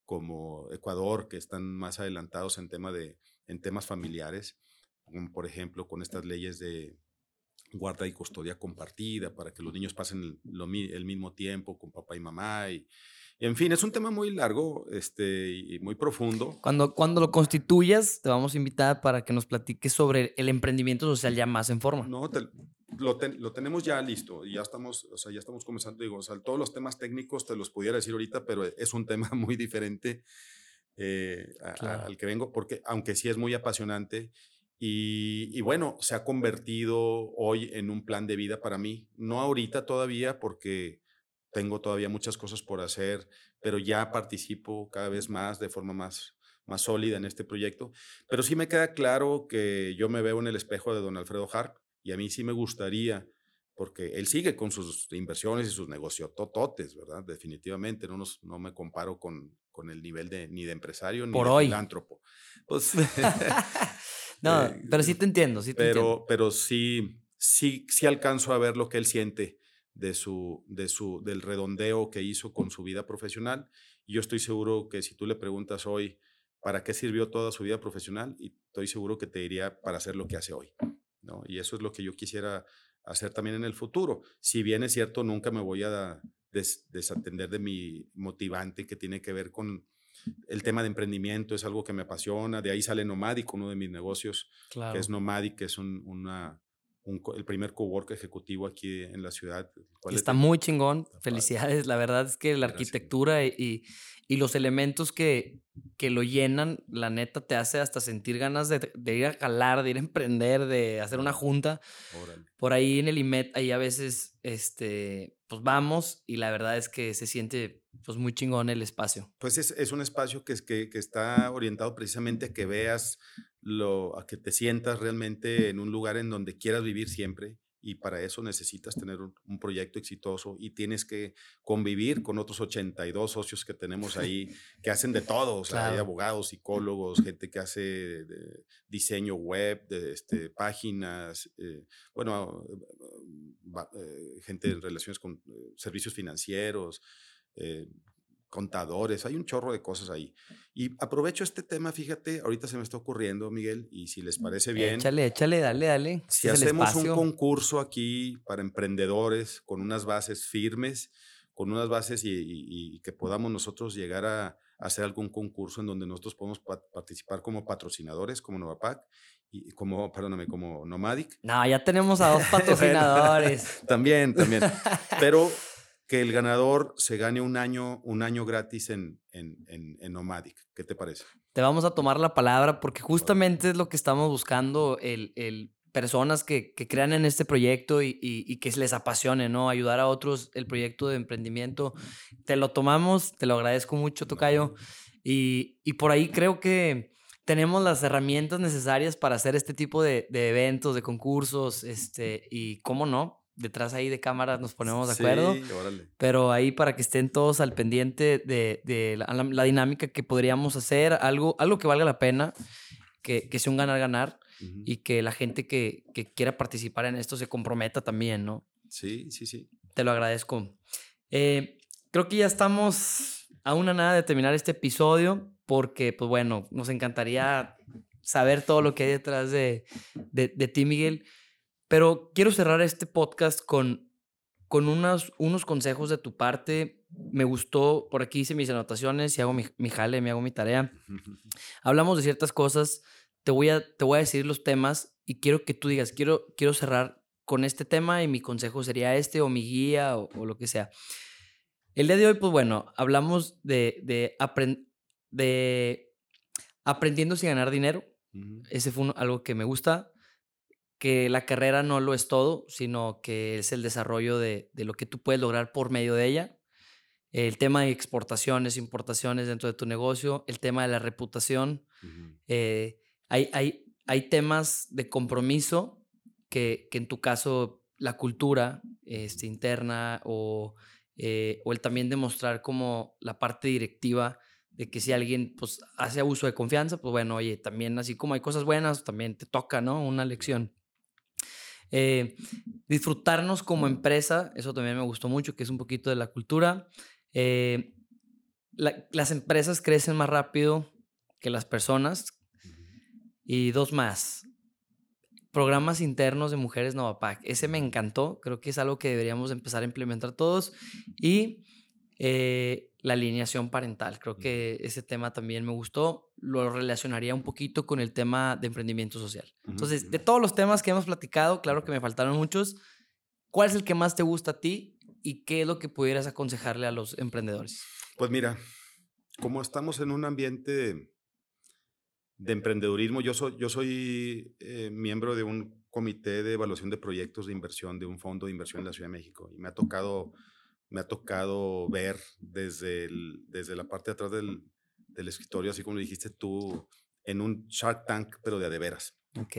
[SPEAKER 2] como Ecuador, que están más adelantados en, tema de, en temas familiares, como por ejemplo con estas leyes de guarda y custodia compartida para que los niños pasen el, el mismo tiempo con papá y mamá y, en fin, es un tema muy largo este, y muy profundo.
[SPEAKER 1] Cuando, cuando lo constituyas, te vamos a invitar para que nos platiques sobre el emprendimiento social ya más en forma.
[SPEAKER 2] No, lo, lo, tenemos ya listo y ya estamos, o sea, ya estamos comenzando. Digo, o sea, todos los temas técnicos te los pudiera decir ahorita, pero es un tema muy diferente eh, al que vengo, porque aunque sí es muy apasionante y, y, bueno, se ha convertido hoy en un plan de vida para mí. No ahorita todavía, porque tengo todavía muchas cosas por hacer, pero ya participo cada vez más de forma más, más sólida en este proyecto. Pero sí me queda claro que yo me veo en el espejo de don Alfredo Harp y a mí sí me gustaría, porque él sigue con sus inversiones y sus negocios tototes, ¿verdad? Definitivamente, no, nos, no me comparo con, con el nivel de, ni de empresario ni de filántropo. Pues,
[SPEAKER 1] no, eh, pero sí te entiendo, sí te
[SPEAKER 2] pero,
[SPEAKER 1] entiendo.
[SPEAKER 2] Pero sí, sí, sí alcanzo a ver lo que él siente de su, de su, del redondeo que hizo con su vida profesional. Y yo estoy seguro que si tú le preguntas hoy para qué sirvió toda su vida profesional, y estoy seguro que te diría para hacer lo que hace hoy. ¿no? Y eso es lo que yo quisiera hacer también en el futuro. Si bien es cierto, nunca me voy a desatender de mi motivante que tiene que ver con el tema de emprendimiento, es algo que me apasiona. De ahí sale Nomadic, uno de mis negocios, que es Nomadic, que es una, el primer cowork ejecutivo aquí en la ciudad.
[SPEAKER 1] Está muy chingón. Felicidades. La verdad es que la arquitectura y, y, los elementos que, que lo llenan, la neta te hace hasta sentir ganas de, de ir a jalar, de ir a emprender, de hacer una junta. Por ahí en el IMET, ahí a veces, este, pues vamos y la verdad es que se siente pues muy chingón el espacio.
[SPEAKER 2] Pues es, es un espacio que, que, que está orientado precisamente a que veas lo, a que te sientas realmente en un lugar en donde quieras vivir siempre y para eso necesitas tener un, proyecto exitoso y tienes que convivir con otros 82 socios que tenemos ahí que hacen de todo, o sea, hay abogados, psicólogos, gente que hace diseño web, de este, páginas, eh, bueno, eh, gente en relaciones con eh, servicios financieros, contadores, hay un chorro de cosas ahí. Y aprovecho este tema, fíjate, ahorita se me está ocurriendo, Miguel, y si les parece bien.
[SPEAKER 1] Échale, échale, dale, dale.
[SPEAKER 2] Si hacemos un concurso aquí para emprendedores con unas bases firmes, con unas bases y, que podamos nosotros llegar a, hacer algún concurso en donde nosotros podemos participar como patrocinadores, como Novapac, y como, perdóname, como Nomadic.
[SPEAKER 1] No, ya tenemos a dos patrocinadores.
[SPEAKER 2] también, también. Pero que el ganador se gane un año, un año gratis en, en, en, Nomadic. ¿Qué te parece?
[SPEAKER 1] Te vamos a tomar la palabra porque justamente es lo que estamos buscando, el, el personas que, que, crean en este proyecto y, y, que les apasione, ¿no? Ayudar a otros el proyecto de emprendimiento. Te lo tomamos, te lo agradezco mucho, Tocayo. Y, y por ahí creo que tenemos las herramientas necesarias para hacer este tipo de, de eventos, de concursos, este, y cómo no, detrás ahí de cámaras nos ponemos de acuerdo. Sí. Pero ahí para que estén todos al pendiente de, de la, dinámica que podríamos hacer, algo, algo que valga la pena, que, que sea un ganar-ganar y que la gente que, que, quiera participar en esto se comprometa también, ¿no?
[SPEAKER 2] Sí, sí, sí.
[SPEAKER 1] Te lo agradezco. Eh, creo que ya estamos a una nada de terminar este episodio porque, pues bueno, nos encantaría saber todo lo que hay detrás de, de, de ti, Miguel. Pero quiero cerrar este podcast con, con unos, unos consejos de tu parte. Me gustó, por aquí hice mis anotaciones y hago mi, mi jale, me hago mi tarea. Hablamos de ciertas cosas, te voy, a, te voy a decir los temas y quiero que tú digas, quiero, quiero cerrar con este tema y mi consejo sería este o mi guía o, lo que sea. El día de hoy, pues bueno, hablamos de, de, de aprendiendo sin ganar dinero Ese fue algo que me gusta, que la carrera no lo es todo, sino que es el desarrollo de, de lo que tú puedes lograr por medio de ella. El tema de exportaciones, importaciones dentro de tu negocio, el tema de la reputación. Eh, hay, hay, hay temas de compromiso que, que en tu caso la cultura este, interna o, eh, o el también demostrar como la parte directiva de que si alguien pues hace abuso de confianza, pues bueno, oye, también así como hay cosas buenas, también te toca, ¿no? Una lección. Eh, disfrutarnos como empresa, eso también me gustó mucho, que es un poquito de la cultura. Eh, las empresas crecen más rápido que las personas. Y dos más, programas internos de mujeres Novapac. Ese me encantó, creo que es algo que deberíamos empezar a implementar todos. Y eh, la alineación parental, creo que ese tema también me gustó. Lo relacionaría un poquito con el tema de emprendimiento social. Entonces, de todos los temas que hemos platicado, claro que me faltaron muchos. ¿Cuál es el que más te gusta a ti y qué es lo que pudieras aconsejarle a los emprendedores?
[SPEAKER 2] Pues mira, como estamos en un ambiente de emprendedurismo. Yo soy, yo soy eh, miembro de un comité de evaluación de proyectos de inversión de un fondo de inversión en la Ciudad de México y me ha tocado, me ha tocado ver desde, desde la parte de atrás del, del escritorio, así como dijiste tú, en un Shark Tank, pero de a de veras.
[SPEAKER 1] Ok.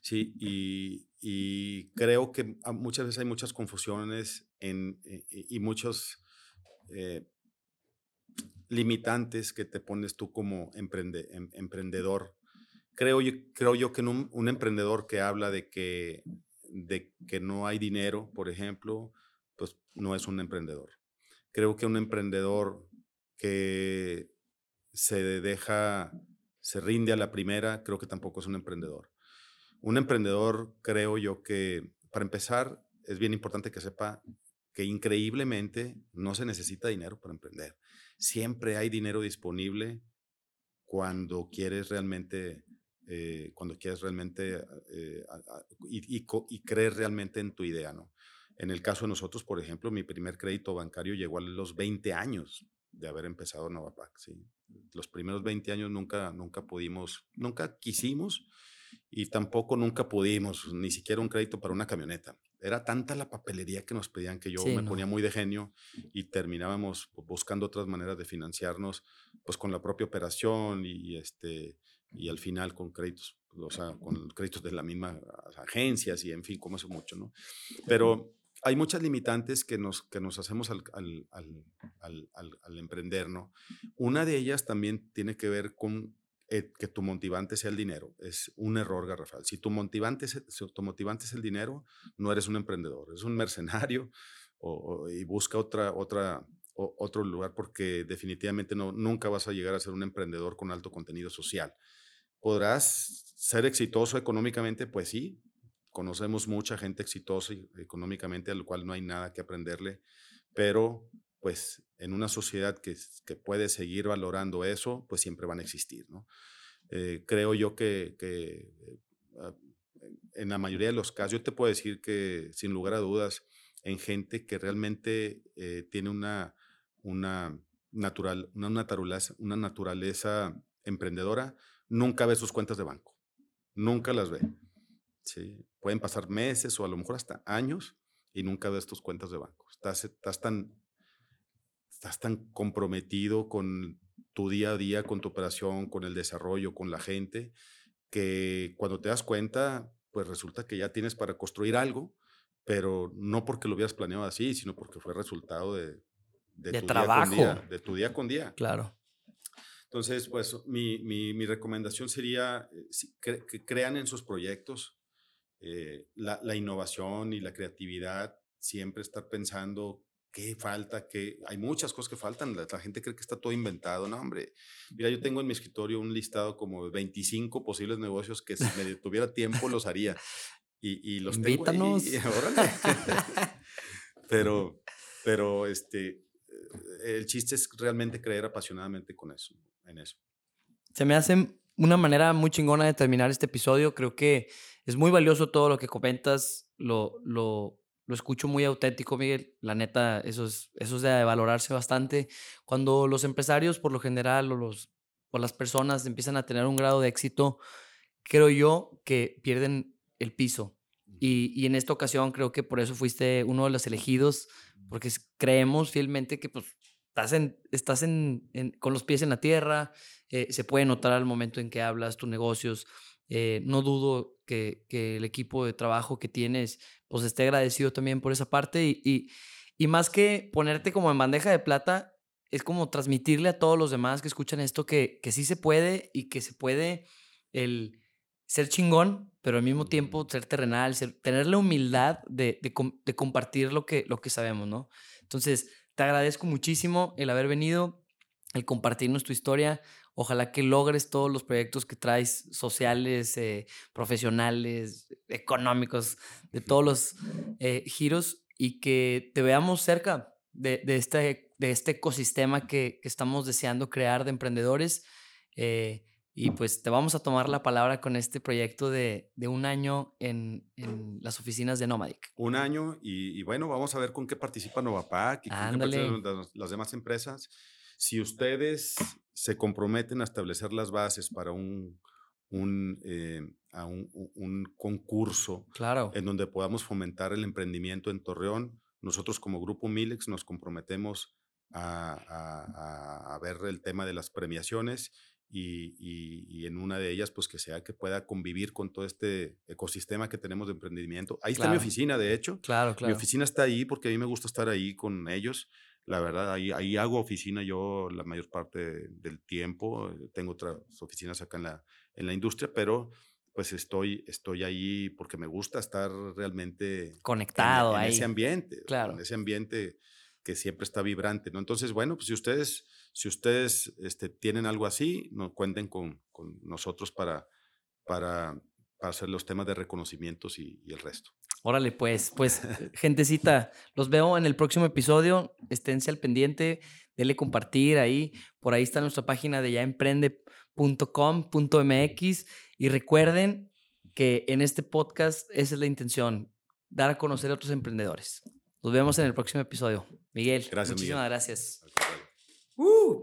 [SPEAKER 2] Sí, y, y creo que muchas veces hay muchas confusiones en, eh, y muchos eh, limitantes que te pones tú como emprende, em, emprendedor. Creo yo, creo yo que un, un, emprendedor que habla de que, de que no hay dinero, por ejemplo, pues no es un emprendedor. Creo que un emprendedor que se deja, se rinde a la primera, creo que tampoco es un emprendedor. Un emprendedor, creo yo que, para empezar, es bien importante que sepa que increíblemente no se necesita dinero para emprender siempre hay dinero disponible cuando quieres realmente, eh, cuando quieres realmente eh, y, y, creer realmente en tu idea, ¿no? En el caso de nosotros, por ejemplo, mi primer crédito bancario llegó a los 20 años de haber empezado Novapac, ¿sí? Los primeros 20 años nunca, nunca pudimos, nunca quisimos y tampoco nunca pudimos, ni siquiera un crédito para una camioneta. Era tanta la papelería que nos pedían que yo me ponía muy de genio y terminábamos buscando otras maneras de financiarnos, pues con la propia operación y, este, y al final con créditos, o sea, con créditos de la misma agencias y en fin, como eso mucho, ¿no? Pero hay muchas limitantes que nos, que nos hacemos al, al, al, al, emprender. Una de ellas también tiene que ver con eh, que tu motivante sea el dinero. Es un error garrafal. Si tu motivante es, el dinero, no eres un emprendedor, eres un mercenario y busca otra, otra, otro lugar porque definitivamente no, nunca vas a llegar a ser un emprendedor con alto contenido social. ¿Podrás ser exitoso económicamente? Pues sí, conocemos mucha gente exitosa económicamente, al cual no hay nada que aprenderle, pero pues en una sociedad que, que, puede seguir valorando eso, pues siempre van a existir, ¿no? Eh, creo yo que, que ah, en la mayoría de los casos, yo te puedo decir que sin lugar a dudas, en gente que realmente eh, tiene una, una, natural, una, naturaleza, una naturaleza emprendedora, nunca ve sus cuentas de banco, nunca las ve. ¿Sí? Pueden pasar meses o a lo mejor hasta años y nunca ves tus cuentas de banco. Estás, estás tan estás tan comprometido con tu día a día, con tu operación, con el desarrollo, con la gente, que cuando te das cuenta, pues resulta que ya tienes para construir algo, pero no porque lo hubieras planeado así, sino porque fue resultado de,
[SPEAKER 1] de, tu trabajo.
[SPEAKER 2] Día con día, de tu día con día.
[SPEAKER 1] Claro.
[SPEAKER 2] Entonces, pues mi, mi, mi recomendación sería eh, que crean en sus proyectos, eh, la, la, innovación y la creatividad, siempre estar pensando ¿Qué falta? que Hay muchas cosas que faltan. La, gente cree que está todo inventado. No, hombre. Mira, yo tengo en mi escritorio un listado como de 25 posibles negocios que si me tuviera tiempo los haría. Y, y los
[SPEAKER 1] Invítanos.
[SPEAKER 2] tengo ahí. pero, pero este, el chiste es realmente creer apasionadamente con eso, en eso.
[SPEAKER 1] Se me hace una manera muy chingona de terminar este episodio. Creo que es muy valioso todo lo que comentas. Lo, lo, lo escucho muy auténtico, Miguel. La neta, eso es, eso es de valorarse bastante. Cuando los empresarios, por lo general, o los o las personas empiezan a tener un grado de éxito, creo yo que pierden el piso. Y, y en esta ocasión creo que por eso fuiste uno de los elegidos, porque creemos fielmente que pues, estás, en, estás en, con los pies en la tierra, eh, se puede notar al momento en que hablas tus negocios. Eh, no dudo que, que, el equipo de trabajo que tienes pues esté agradecido también por esa parte y, y, y más que ponerte como en bandeja de plata, es como transmitirle a todos los demás que escuchan esto que, que sí se puede y que se puede el ser chingón, pero al mismo tiempo ser terrenal, tener la humildad de, de, compartir lo que, lo que sabemos, ¿no? Entonces, te agradezco muchísimo el haber venido, el compartirnos tu historia. Ojalá que logres todos los proyectos que traes, sociales, eh, profesionales, económicos, de todos los eh, giros y que te veamos cerca de, este, de este ecosistema que, que, estamos deseando crear de emprendedores. Eh, y pues te vamos a tomar la palabra con este proyecto de, de un año en, en, las oficinas de Nomadic.
[SPEAKER 2] Un año y, y, bueno, vamos a ver con qué participa Novapac y con qué participan las demás empresas. Si ustedes se comprometen a establecer las bases para un, un, eh, a un, un, concurso
[SPEAKER 1] claro.
[SPEAKER 2] en donde podamos fomentar el emprendimiento en Torreón, nosotros como Grupo Milex nos comprometemos a, a, a ver el tema de las premiaciones y, y, en una de ellas, pues que sea que pueda convivir con todo este ecosistema que tenemos de emprendimiento. Ahí está mi oficina, de hecho.
[SPEAKER 1] Claro, claro.
[SPEAKER 2] Mi oficina está ahí porque a mí me gusta estar ahí con ellos. La verdad, ahí, ahí hago oficina yo la mayor parte del tiempo. Tengo otras oficinas acá en la, en la industria, pero pues estoy, estoy ahí porque me gusta estar realmente
[SPEAKER 1] conectado
[SPEAKER 2] en,
[SPEAKER 1] ahí.
[SPEAKER 2] ese ambiente,
[SPEAKER 1] claro.
[SPEAKER 2] en ese ambiente que siempre está vibrante, ¿no? Entonces, bueno, pues si ustedes, si ustedes este, tienen algo así, no, cuenten con, con nosotros para, para, para, hacer los temas de reconocimientos y, y el resto.
[SPEAKER 1] Órale, pues, pues, gentecita, los veo en el próximo episodio. Esténse al pendiente, denle compartir ahí. Por ahí está nuestra página de yaemprende.com.mx. Y recuerden que en este podcast esa es la intención, dar a conocer a otros emprendedores. Nos vemos en el próximo episodio. Miguel,
[SPEAKER 2] gracias,
[SPEAKER 1] muchísimas
[SPEAKER 2] Miguel.
[SPEAKER 1] gracias. Woo!